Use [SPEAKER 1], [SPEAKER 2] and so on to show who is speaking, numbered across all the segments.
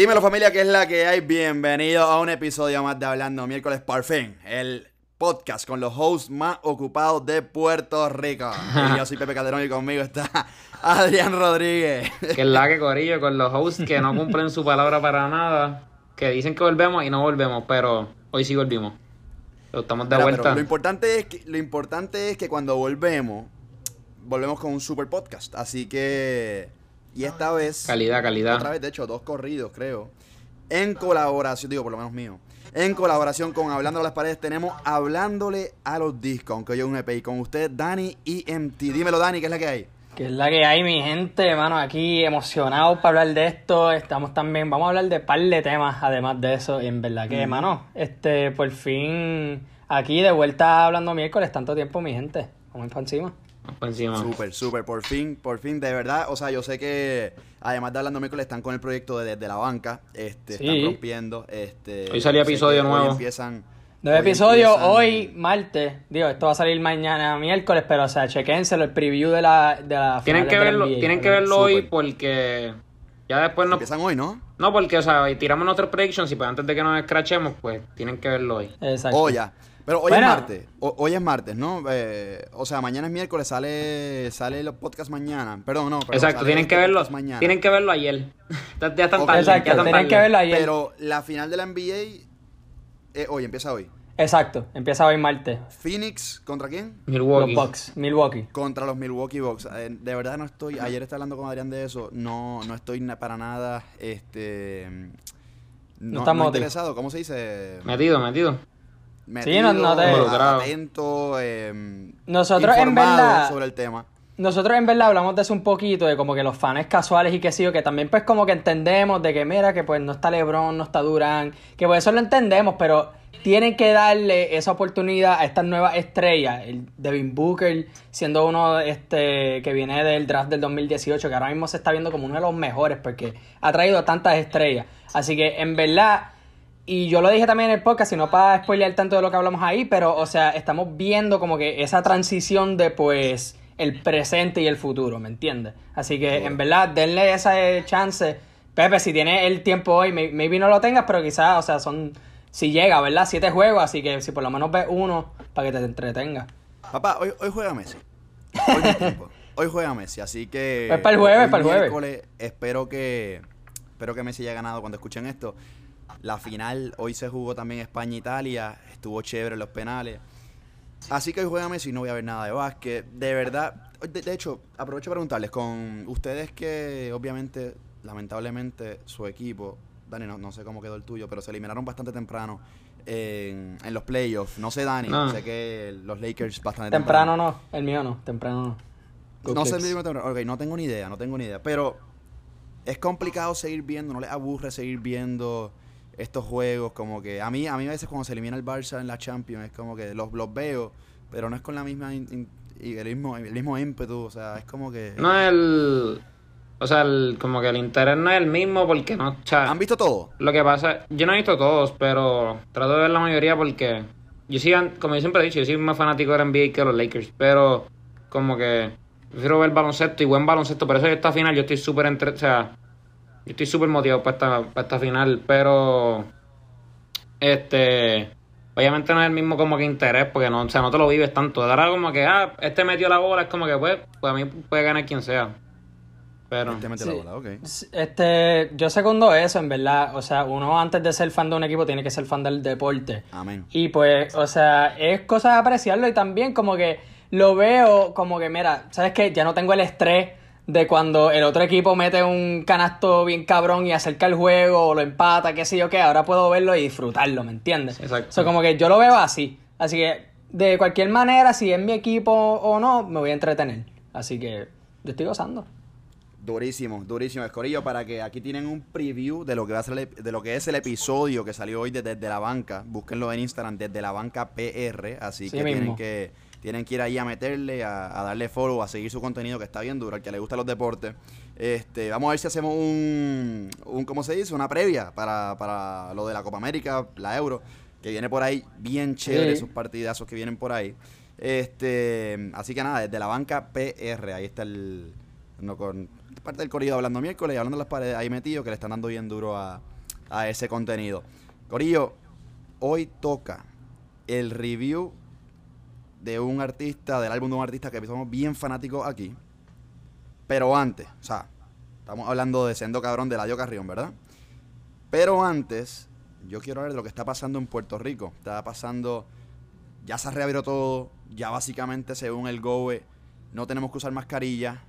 [SPEAKER 1] Dímelo familia, ¿qué es la que hay? Bienvenido a un episodio más de Hablando Miércoles por fin, el podcast con los hosts más ocupados de Puerto Rico. Y yo soy Pepe Calderón y conmigo está Adrián Rodríguez.
[SPEAKER 2] Que es la que corillo con los hosts que no cumplen su palabra para nada, que dicen que volvemos y no volvemos, pero hoy sí volvimos. Pero estamos de
[SPEAKER 1] Mira,
[SPEAKER 2] vuelta.
[SPEAKER 1] lo importante es que lo importante es que cuando volvemos volvemos con un super podcast, así que y esta vez
[SPEAKER 2] Calidad, calidad.
[SPEAKER 1] Otra vez, de hecho, dos corridos, creo. En colaboración, digo, por lo menos mío. En colaboración con Hablando a las Paredes, tenemos Hablándole a los Discos, aunque yo un EP. Y con usted, Dani EMT. Dímelo, Dani, ¿qué es la que hay?
[SPEAKER 3] Que es la que hay, mi gente, mano, aquí emocionados para hablar de esto. Estamos también, vamos a hablar de par de temas, además de eso. Y en verdad que, mano, este, por fin, aquí de vuelta hablando miércoles, tanto tiempo, mi gente. Vamos a ir para encima.
[SPEAKER 2] Vamos por encima.
[SPEAKER 1] Súper, súper, por fin, por fin, de verdad. O sea, yo sé que, además de Hablando Miércoles, están con el proyecto de Desde la Banca. Este,
[SPEAKER 3] Sí.
[SPEAKER 1] están rompiendo. Este,
[SPEAKER 2] Hoy salió episodio
[SPEAKER 1] que hoy
[SPEAKER 2] nuevo.
[SPEAKER 1] empiezan...
[SPEAKER 3] Nuevo
[SPEAKER 1] hoy
[SPEAKER 3] episodio,
[SPEAKER 1] empiezan-
[SPEAKER 3] hoy, martes. Digo, esto va a salir mañana, miércoles, pero, o sea, chequénselo, el preview de la, de la
[SPEAKER 2] Tienen que verlo,
[SPEAKER 3] NBA,
[SPEAKER 2] tienen que verlo hoy
[SPEAKER 1] Súper.
[SPEAKER 2] porque ya después no.
[SPEAKER 1] Empiezan hoy, ¿no?
[SPEAKER 2] No, porque, o sea, tiramos nuestros predictions y pues antes de que nos escrachemos, pues tienen que verlo hoy.
[SPEAKER 3] Exacto.
[SPEAKER 1] Oh, ya. Pero hoy
[SPEAKER 3] Bueno.
[SPEAKER 1] es martes. O- hoy es martes, ¿no? Eh, o sea, mañana es miércoles, sale sale los podcasts mañana. Perdón, no. perdón,
[SPEAKER 2] Exacto, tienen que verlo.
[SPEAKER 1] mañana.
[SPEAKER 2] Tienen que verlo ayer. ya están
[SPEAKER 3] Exacto,
[SPEAKER 2] ya están
[SPEAKER 3] tienen que verlo ayer.
[SPEAKER 1] Pero la final de la NBA eh, hoy, empieza hoy.
[SPEAKER 3] Exacto, empieza hoy martes.
[SPEAKER 1] Phoenix, ¿contra quién?
[SPEAKER 2] Milwaukee.
[SPEAKER 3] Los Bucks, Milwaukee.
[SPEAKER 1] Contra los Milwaukee Bucks. Eh, de verdad no estoy, ayer estaba hablando con Adrián de eso, no, no estoy para nada, este... No,
[SPEAKER 3] estamos
[SPEAKER 1] no
[SPEAKER 3] motivados.
[SPEAKER 1] interesado, ¿cómo se dice?
[SPEAKER 2] Metido, metido.
[SPEAKER 1] Metido,
[SPEAKER 3] no te-
[SPEAKER 2] Involucrado.
[SPEAKER 1] atento, eh,
[SPEAKER 3] Nosotros, en verdad-
[SPEAKER 1] sobre el tema.
[SPEAKER 3] Nosotros en verdad hablamos de eso un poquito, de como que los fans casuales y que sí, o que también pues como que entendemos de que mira que pues no está LeBron, no está Durán, que pues eso lo entendemos, pero tienen que darle esa oportunidad a estas nuevas estrellas, el Devin Booker siendo uno este que viene del draft del 2018, que ahora mismo se está viendo como uno de los mejores porque ha traído tantas estrellas. Así que en verdad y yo lo dije también en el podcast, y no para spoilear tanto de lo que hablamos ahí, pero, o sea, estamos viendo como que esa transición de, pues, el presente y el futuro, ¿me entiendes? Así que, en verdad, denle esa eh, chance. Pepe, si tiene el tiempo hoy, may- maybe no lo tengas, pero quizás, o sea, son, si llega, ¿verdad? Siete juegos, así que si por lo menos ves uno, para que te entretenga.
[SPEAKER 1] Papá, hoy, hoy juega Messi. Hoy, no tiempo. Hoy juega Messi, así que.
[SPEAKER 3] Pues para el jueves,
[SPEAKER 1] hoy
[SPEAKER 3] para el jueves.
[SPEAKER 1] Espero que. Espero que Messi haya ganado cuando escuchen esto. La final, hoy se jugó también España-Italia. Estuvo chévere los penales. Así que hoy juega Messi y no voy a ver nada de básquet. De verdad. De, de hecho, aprovecho para preguntarles con ustedes que, obviamente, lamentablemente, su equipo. Dani, no, no sé cómo quedó el tuyo, pero se eliminaron bastante temprano en, en los playoffs. No sé, Dani.
[SPEAKER 2] No.
[SPEAKER 1] Sé que los Lakers bastante
[SPEAKER 3] Temprano no, el mío no, temprano no. Go
[SPEAKER 1] no sé el mismo temprano. Ok, no tengo ni idea, no tengo ni idea. Pero es complicado seguir viendo, no les aburre seguir viendo estos juegos. Como que a mí, a mí a veces cuando se elimina el Barça en la Champions es como que los, los veo, pero no es con la misma in- in- y el mismo, el mismo ímpetu. O sea, es como que.
[SPEAKER 2] No es el. O sea, el, como que el interés no es el mismo porque no. O sea,
[SPEAKER 1] ¿Han visto todo?
[SPEAKER 2] Lo que pasa, yo no he visto todos, pero trato de ver la mayoría porque yo sí, como yo siempre he dicho, yo soy más fanático de la NBA que de los Lakers, pero como que prefiero ver baloncesto y buen baloncesto, por eso esta final yo estoy súper entre, o sea, yo estoy súper motivado para esta, para esta final, pero este obviamente no es el mismo como que interés, porque no, o sea, no te lo vives tanto. Ahora como que ah, este metió la bola, es como que pues, pues a mí puede ganar quien sea. Pero
[SPEAKER 1] Este mete
[SPEAKER 3] Sí.
[SPEAKER 1] la bola, ok.
[SPEAKER 3] Este, yo segundo eso, en verdad. O sea, uno antes de ser fan de un equipo tiene que ser fan del deporte.
[SPEAKER 1] Amén.
[SPEAKER 3] Y pues, o sea, es cosa de apreciarlo y también como que lo veo como que, mira, ¿sabes qué? Ya no tengo el estrés de cuando el otro equipo mete un canasto bien cabrón y acerca el juego o lo empata, qué sé yo qué. Ahora puedo verlo y disfrutarlo, ¿me entiendes?
[SPEAKER 2] Exacto.
[SPEAKER 3] O sea, como que yo lo veo así. Así que, de cualquier manera, si es mi equipo o no, me voy a entretener. Así que, yo estoy gozando.
[SPEAKER 1] Durísimo, durísimo, Escorillo, para que aquí tienen un preview de lo que va a ser el de lo que es el episodio que salió hoy de Desde la Banca. Búsquenlo en Instagram, Desde la Banca PR. Así
[SPEAKER 3] Sí
[SPEAKER 1] que tienen que tienen que ir ahí a meterle, a, a darle follow, a seguir su contenido que está bien duro, al que le gustan los deportes. Este, vamos a ver si hacemos un, un ¿cómo se dice? Una previa para, para lo de la Copa América, la Euro, que viene por ahí bien chévere,
[SPEAKER 3] Sí.
[SPEAKER 1] esos partidazos que vienen por ahí. Este, así que nada, desde la banca PR, ahí está el, no, con, parte del corrido hablando miércoles y hablando de las paredes ahí metido que le están dando bien duro a, a ese contenido. Corillo, hoy toca el review de un artista, del álbum de un artista que somos bien fanáticos aquí. Pero antes, o sea, estamos hablando de Sendo Cabrón de Ladio Carrión, ¿verdad? Pero antes, yo quiero hablar de lo que está pasando en Puerto Rico. Está pasando, ya se reabrió todo, ya básicamente según el GOE no tenemos que usar mascarilla,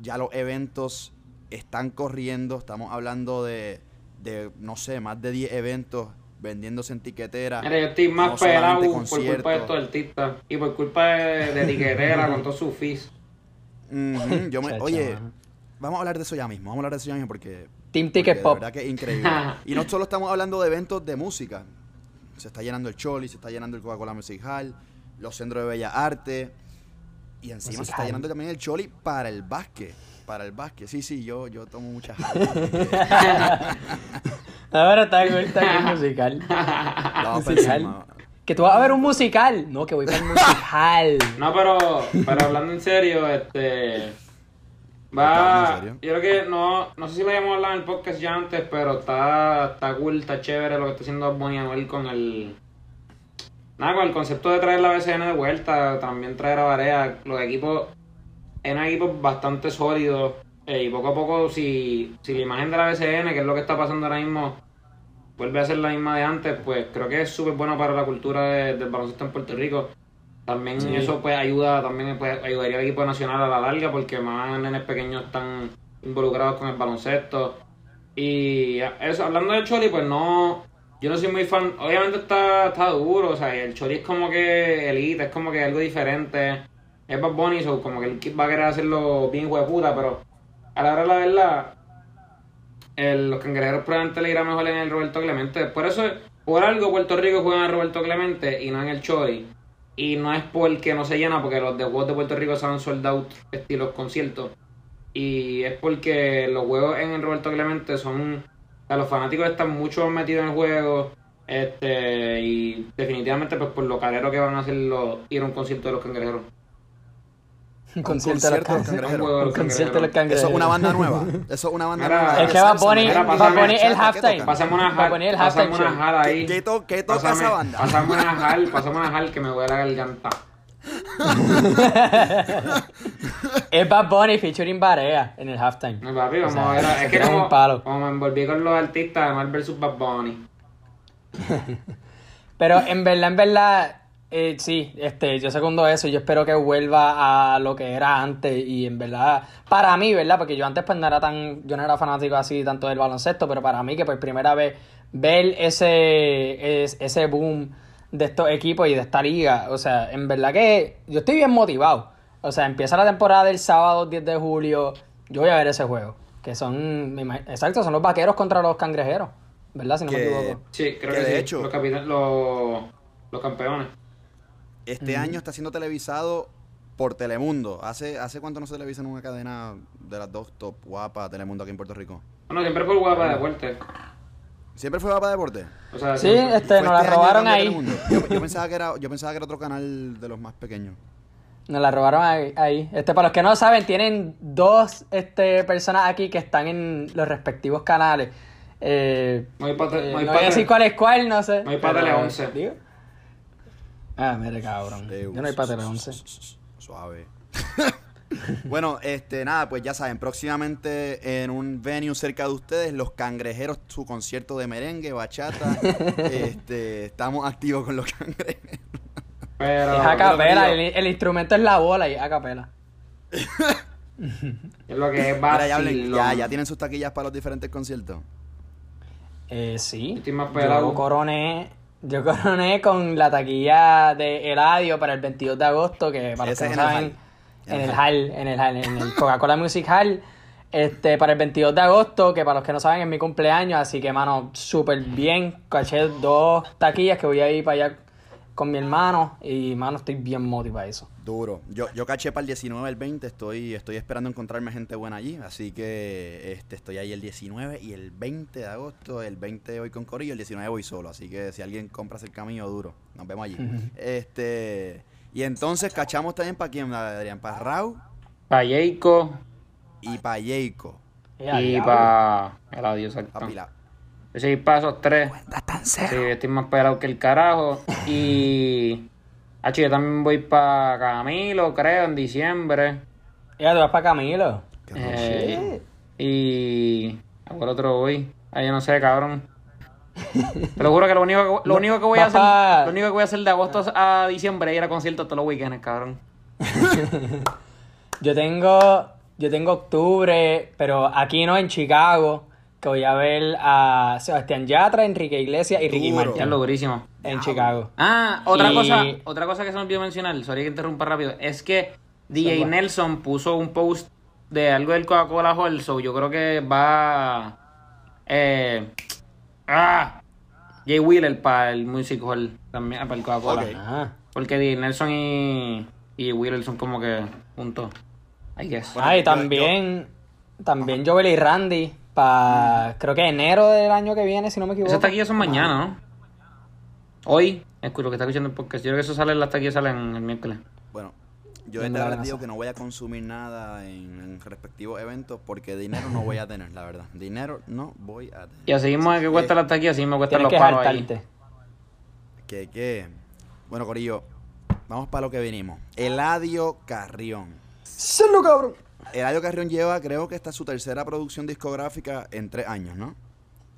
[SPEAKER 1] ya los eventos están corriendo, estamos hablando de, de no sé, más de 10 eventos vendiéndose en tiquetera.
[SPEAKER 2] Mira, yo estoy más
[SPEAKER 1] no
[SPEAKER 2] pelado por culpa de estos artistas y por culpa de, de tiquetera con todos sus fees.
[SPEAKER 1] Yo me- oye, vamos a hablar de eso ya mismo, vamos a hablar de eso ya mismo porque...
[SPEAKER 3] Team
[SPEAKER 1] porque
[SPEAKER 3] Ticket
[SPEAKER 1] de
[SPEAKER 3] Pop.
[SPEAKER 1] verdad que es increíble. y no solo estamos hablando de eventos de música, se está llenando el Choli, se está llenando el Coca-Cola Music Hall, los centros de Bellas Artes, y encima se está llenando también el Choli para el básquet. Para el básquet, sí, sí, yo, yo tomo muchas
[SPEAKER 3] Ahora está cool, está cool musical.
[SPEAKER 1] Vamos para
[SPEAKER 3] musical. Que tú vas a ver un musical. No, que voy para el musical.
[SPEAKER 2] No, pero, pero hablando en serio, este.
[SPEAKER 1] ¿Hablando
[SPEAKER 2] Va. Yo creo que no. No sé si lo habíamos hablado en el podcast ya antes, pero está, está cool, está chévere lo que está haciendo Bonnie Anuel con el. Nada, con el concepto de traer la BCN de vuelta, también traer a Varea. Los equipos. Es un equipo bastante sólido. Eh, y poco a poco, si, si la imagen de la BCN, que es lo que está pasando ahora mismo, vuelve a ser la misma de antes, pues creo que es súper bueno para la cultura de- del baloncesto en Puerto Rico. También
[SPEAKER 3] Sí.
[SPEAKER 2] eso pues ayuda, también pues, ayudaría al equipo nacional a la larga porque más nenes pequeños están involucrados con el baloncesto. Y eso, hablando del Choli, pues no, yo no soy muy fan, obviamente está, está duro, o sea, el Choli es como que elite, es como que algo diferente. Es Bad Bunny, so como que él va a querer hacerlo bien hijo de puta, pero a la hora de la verdad, los cangrejeros probablemente le irá mejor en el Roberto Clemente. Por eso, por algo Puerto Rico juega en Roberto Clemente y no en el Chori. Y no es porque no se llena, porque los de juegos de Puerto Rico se han sold out estilos conciertos. Y es porque los juegos en el Roberto Clemente son. O sea, los fanáticos están mucho más metidos en el juego. Este, y definitivamente, pues por lo carero que van a hacer los, ir a un concierto de los cangrejeros.
[SPEAKER 3] Un concierto de los
[SPEAKER 1] de.
[SPEAKER 2] Un de los
[SPEAKER 3] concierto de los
[SPEAKER 2] cangrejeros.
[SPEAKER 3] cangrejeros.
[SPEAKER 1] Eso es una banda nueva. Eso es una banda
[SPEAKER 2] Mira,
[SPEAKER 1] nueva.
[SPEAKER 2] es
[SPEAKER 3] que
[SPEAKER 1] el
[SPEAKER 3] el
[SPEAKER 2] una
[SPEAKER 3] Va a
[SPEAKER 2] hal,
[SPEAKER 3] poner el
[SPEAKER 2] pásame
[SPEAKER 3] halftime
[SPEAKER 2] una
[SPEAKER 3] show.
[SPEAKER 2] hal ahí.
[SPEAKER 1] ¿Qué, qué to- qué toca esa banda?
[SPEAKER 2] pásame una hal, pásame una hal que me duele la garganta.
[SPEAKER 3] Es Bad Bunny featuring Barea en el halftime.
[SPEAKER 2] No, papi, vamos
[SPEAKER 3] O sea,
[SPEAKER 2] a ver.
[SPEAKER 3] se
[SPEAKER 2] Es que como,
[SPEAKER 3] un palo.
[SPEAKER 2] como me envolví con los artistas, Anuel versus Bad Bunny.
[SPEAKER 3] Pero en verdad, en verdad, eh, sí, este, yo segundo eso. Yo espero que vuelva a lo que era antes. Y en verdad, para mí, ¿verdad? Porque yo antes pues no era tan, yo no era fanático así tanto del baloncesto, pero para mí que por primera vez ver ese, es- ese boom de estos equipos y de esta liga, o sea, en verdad que yo estoy bien motivado. O sea, empieza la temporada del sábado 10 de julio, yo voy a ver ese juego. Que son, exacto, son los vaqueros contra los cangrejeros, ¿verdad? Si no me equivoco.
[SPEAKER 2] Sí, creo
[SPEAKER 1] Que
[SPEAKER 2] que,
[SPEAKER 1] de
[SPEAKER 2] sí.
[SPEAKER 1] hecho-
[SPEAKER 2] los, capitan- los, los campeones.
[SPEAKER 1] Este año está siendo televisado por Telemundo. ¿Hace, ¿Hace cuánto no se televisa en una cadena de las dos top guapa Telemundo aquí en Puerto Rico?
[SPEAKER 2] Bueno, siempre fue guapa de deporte.
[SPEAKER 1] ¿Siempre fue Guapa Deporte?
[SPEAKER 2] O sea,
[SPEAKER 3] Sí, este,
[SPEAKER 1] ¿Fue
[SPEAKER 3] nos la
[SPEAKER 1] este
[SPEAKER 3] robaron ahí.
[SPEAKER 1] Yo, yo pensaba que era, yo pensaba que era otro canal de los más pequeños.
[SPEAKER 3] Nos la robaron ahí. Este, para los que no saben, tienen dos este, personas aquí que están en los respectivos canales. Eh,
[SPEAKER 2] pa' te-
[SPEAKER 3] eh, no
[SPEAKER 2] voy
[SPEAKER 3] a decir cuál es cuál, no sé.
[SPEAKER 2] me voy pa'
[SPEAKER 3] pero,
[SPEAKER 2] Tele 11.
[SPEAKER 3] Ah, mire, cabrón.
[SPEAKER 1] Eh,
[SPEAKER 3] Yo no voy para Tele 11.
[SPEAKER 1] Suave. bueno, este, nada, pues ya saben, próximamente en un venue cerca de ustedes, Los Cangrejeros, su concierto de merengue, bachata. este, estamos activos con los cangrejeros.
[SPEAKER 2] Pero,
[SPEAKER 3] Es a capela, el, el instrumento es la bola y a capela.
[SPEAKER 2] es lo que es
[SPEAKER 1] Mira, ya, hablen- ya, ya tienen sus taquillas para los diferentes conciertos.
[SPEAKER 3] Eh, sí. Yo coroné, yo coroné con la taquilla de Eladio para el 22 de agosto, que para los que no saben, en el hall, en el hall, en el Coca-Cola Music Hall. Este, para el 22 de agosto, que para los que no saben es mi cumpleaños, así que, mano, súper bien. Caché dos taquillas que voy a ir para allá con mi hermano y, mano, estoy bien motivado para eso.
[SPEAKER 1] Duro. Yo, yo caché para el 19, el 20, estoy, estoy esperando encontrarme gente buena allí, así que este, estoy ahí el 19 y el 20 de agosto, el 20 voy con Corillo, el 19 voy solo, así que si alguien compra el camino, duro. Nos vemos allí. este Y entonces cachamos también para quién, Adrián, para Rau,
[SPEAKER 2] Pa' Jayco,
[SPEAKER 1] y para Jayco.
[SPEAKER 2] Y para el audio, exacto.
[SPEAKER 1] Papi, la-
[SPEAKER 2] Yo soy para esos tres. Sí, estoy más pelado que el carajo. Y. Hacho, yo también voy para Camilo, creo, en diciembre.
[SPEAKER 3] Ya, tú vas para Camilo.
[SPEAKER 2] Eh, y. ¿A cuál otro voy? Ah, yo no sé, cabrón. Te lo juro que lo único que, lo único que voy a hacer. Lo único que voy a hacer de agosto a diciembre es ir a conciertos todos los weekends, cabrón.
[SPEAKER 3] Yo tengo, yo tengo octubre, pero aquí no, en Chicago, que voy a ver a Sebastián Yatra, Enrique Iglesias y Ricky
[SPEAKER 1] Duro.
[SPEAKER 3] Martin
[SPEAKER 2] lo durísimo.
[SPEAKER 3] en Chicago.
[SPEAKER 2] Ah, otra
[SPEAKER 3] Y-
[SPEAKER 2] cosa, otra cosa que se me olvidó mencionar, sorry que interrumpa rápido, es que DJ. Nelson puso un post de algo del Coca-Cola Hall, so yo creo que va eh, ah, Jay Wheeler para el Music Hall también, para el Coca-Cola.
[SPEAKER 1] Ok.
[SPEAKER 3] Ah.
[SPEAKER 2] Porque DJ Nelson y, y Wheeler son como que juntos. I guess.
[SPEAKER 3] Ah, y
[SPEAKER 1] yo-
[SPEAKER 3] también, también Joel y Randy, para creo que enero del año que viene, si no me equivoco.
[SPEAKER 2] Esas taquillas son mañana, ¿no? Hoy, escucho lo que está escuchando el podcast. Yo creo que eso sale, las taquillas salen el miércoles.
[SPEAKER 1] Bueno, yo verdad digo que no voy a consumir nada en, en respectivos eventos porque dinero no voy a tener, la verdad. Dinero no voy a tener.
[SPEAKER 2] Y así mismo que cuesta
[SPEAKER 1] Eh,
[SPEAKER 2] las taquillas, así me cuestan
[SPEAKER 3] Tienes
[SPEAKER 2] los
[SPEAKER 3] que
[SPEAKER 2] palos ahí.
[SPEAKER 1] Que, que. Bueno, Corillo, vamos para lo que venimos. Eladio Carrión.
[SPEAKER 3] ¡Salo, cabrón!
[SPEAKER 1] Eladio Carrión lleva, creo que esta es su tercera producción discográfica en tres años, ¿no?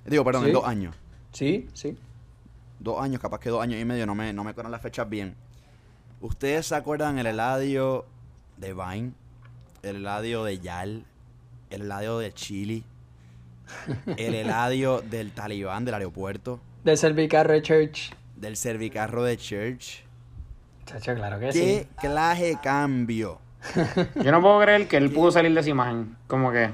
[SPEAKER 1] Digo, perdón, en dos años.
[SPEAKER 3] Sí, sí.
[SPEAKER 1] Dos años, capaz que dos años y medio, no me, no me acuerdo las fechas bien. ¿Ustedes se acuerdan el Eladio de Vine? El Eladio de Yal, el Eladio de Chile, el Eladio del Talibán del aeropuerto,
[SPEAKER 3] Del Servicarro Church.
[SPEAKER 1] del Servicarro de Church.
[SPEAKER 3] Chacho, claro que
[SPEAKER 1] ¿Qué
[SPEAKER 3] sí.
[SPEAKER 1] clase de cambio?
[SPEAKER 2] Yo no puedo creer que él pudo salir de esa imagen. Como que.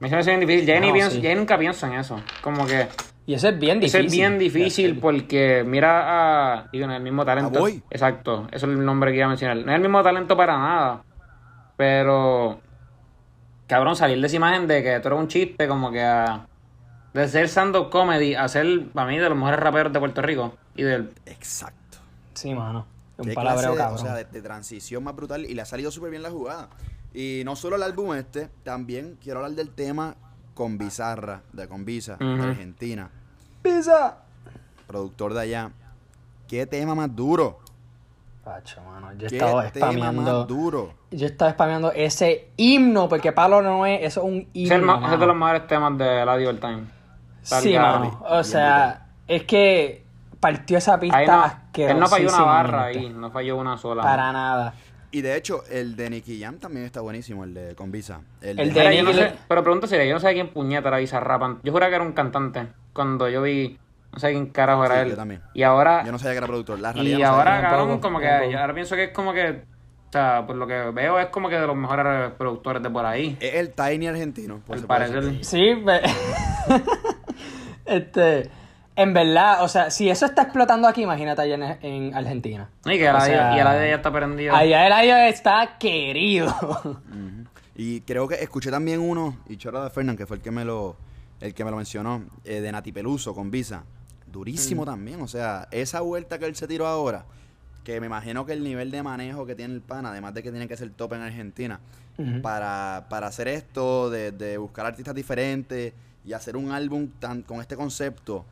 [SPEAKER 2] Me parece bien difícil. Ya,
[SPEAKER 3] No,
[SPEAKER 2] ni pienso,
[SPEAKER 3] sí.
[SPEAKER 2] ya nunca pienso en eso. Como que.
[SPEAKER 3] Y eso es bien
[SPEAKER 2] Eso
[SPEAKER 3] difícil.
[SPEAKER 2] es bien difícil porque mira a. Digo, no es el mismo talento.
[SPEAKER 1] A Boy.
[SPEAKER 2] Exacto. Eso es el nombre que iba a mencionar. No es el mismo talento para nada. Pero. Cabrón, salir de esa imagen de que tú eres un chiste, como que a. De ser stand-up comedy a ser, para mí, de los mejores raperos de Puerto Rico. Y del.
[SPEAKER 1] Exacto.
[SPEAKER 3] Sí, mano. Un palabreo
[SPEAKER 1] clase,
[SPEAKER 3] cabrón.
[SPEAKER 1] O sea, de, de transición más brutal y le ha salido súper bien la jugada. Y no solo el álbum este, también quiero hablar del tema con Bizarra, de Convisa,
[SPEAKER 2] Ujú.
[SPEAKER 1] de Argentina,
[SPEAKER 3] ¡Pizza!
[SPEAKER 1] productor de allá. ¿Qué tema más duro?
[SPEAKER 3] Pacho, mano. Yo
[SPEAKER 1] ¿Qué
[SPEAKER 3] estaba
[SPEAKER 1] tema
[SPEAKER 3] spameando.
[SPEAKER 1] más duro?
[SPEAKER 3] Yo estaba spameando ese himno, porque Pablo no es, eso es un
[SPEAKER 2] Ese es, el
[SPEAKER 3] himno.
[SPEAKER 2] es de los mejores temas de la Diva Time.
[SPEAKER 3] Sí, mano. O sea, es que partió esa pista
[SPEAKER 2] no, él no falló una barra ahí, no falló una sola.
[SPEAKER 3] Para nada.
[SPEAKER 1] Y de hecho, el de Nicky Jam también está buenísimo, el de Convisa. El,
[SPEAKER 3] El
[SPEAKER 1] de,
[SPEAKER 3] de
[SPEAKER 2] no
[SPEAKER 3] Nicky-
[SPEAKER 2] sé, pero pregunta seria, yo no sé quién puñeta era Bizarrap. Yo juraba que era un cantante. Cuando yo vi, no sé quién carajo era
[SPEAKER 1] Sí,
[SPEAKER 2] él.
[SPEAKER 1] yo también.
[SPEAKER 2] Y ahora,
[SPEAKER 1] Yo no sabía que era productor. La realidad
[SPEAKER 2] y
[SPEAKER 1] no
[SPEAKER 2] ahora, cabrón, como que, yo ahora pienso que es como que, o sea, por lo que veo, es como que de los mejores productores de por ahí.
[SPEAKER 1] Es el Tiny argentino. por
[SPEAKER 2] parecer.
[SPEAKER 1] decir.
[SPEAKER 3] Sí, me- este, en verdad, o sea, si eso está explotando aquí, imagínate allá en, en Argentina.
[SPEAKER 2] Y que
[SPEAKER 3] O
[SPEAKER 2] la
[SPEAKER 3] sea,
[SPEAKER 2] y la de ella está prendida.
[SPEAKER 3] Allá el aire está querido.
[SPEAKER 1] Y creo que escuché también uno, y Chora de Fernán, que fue el que me lo, el que me lo mencionó, eh, de Nati Peluso con Visa. Durísimo también. O sea, esa vuelta que él se tiró ahora, que me imagino que el nivel de manejo que tiene el pana, además de que tiene que ser top en Argentina, para, para hacer esto, de, de buscar artistas diferentes y hacer un álbum tan, con este concepto,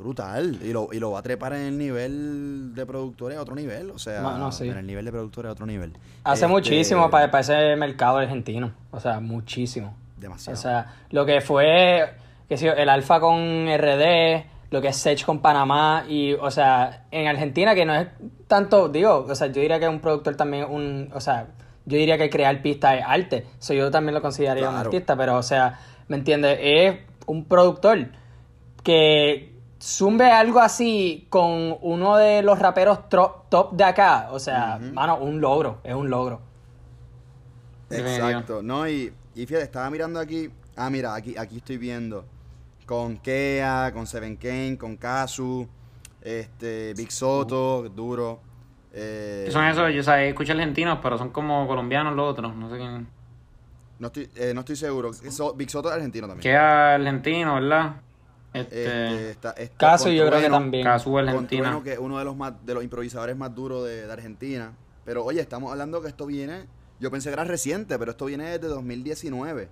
[SPEAKER 1] brutal. Y lo, y lo va a trepar en el nivel de productores a otro nivel. O sea,
[SPEAKER 3] No, no, sí.
[SPEAKER 1] en el nivel de productores a otro nivel.
[SPEAKER 3] Hace
[SPEAKER 1] Este,
[SPEAKER 3] muchísimo para, para ese mercado argentino. O sea, muchísimo.
[SPEAKER 1] Demasiado.
[SPEAKER 3] O sea, lo que fue, sé yo, el Alfa con RD, lo que es Sech con Panamá y, o sea, en Argentina que no es tanto, digo, o sea, yo diría que un productor también, un, o sea, yo diría que crear pistas es arte. So, yo también lo consideraría un
[SPEAKER 1] Claro.
[SPEAKER 3] artista, pero, o sea, ¿me entiendes? Es un productor que zumbe algo así con uno de los raperos top de acá. O sea, mano, un logro, es un logro.
[SPEAKER 1] Exacto, no, y, y fíjate, estaba mirando aquí, ah, mira, aquí, aquí estoy viendo, con Kea, con Seven Kane, con Kazu, este, Big Soto, duro, eh,
[SPEAKER 2] ¿Qué son esos? Yo sabía, escucho argentinos, pero son como colombianos los otros. No sé quién.
[SPEAKER 1] no estoy, eh, no estoy seguro, So- Big Soto es argentino también.
[SPEAKER 2] Que es argentino, ¿verdad? Este.
[SPEAKER 1] Este, está, está
[SPEAKER 3] Caso yo creo que también.
[SPEAKER 1] Con
[SPEAKER 2] argentina.
[SPEAKER 1] Trueno, que es uno de los más, de los improvisadores más duros de, de Argentina, pero oye, estamos hablando que esto viene Yo pensé que era reciente, pero esto viene desde 2019.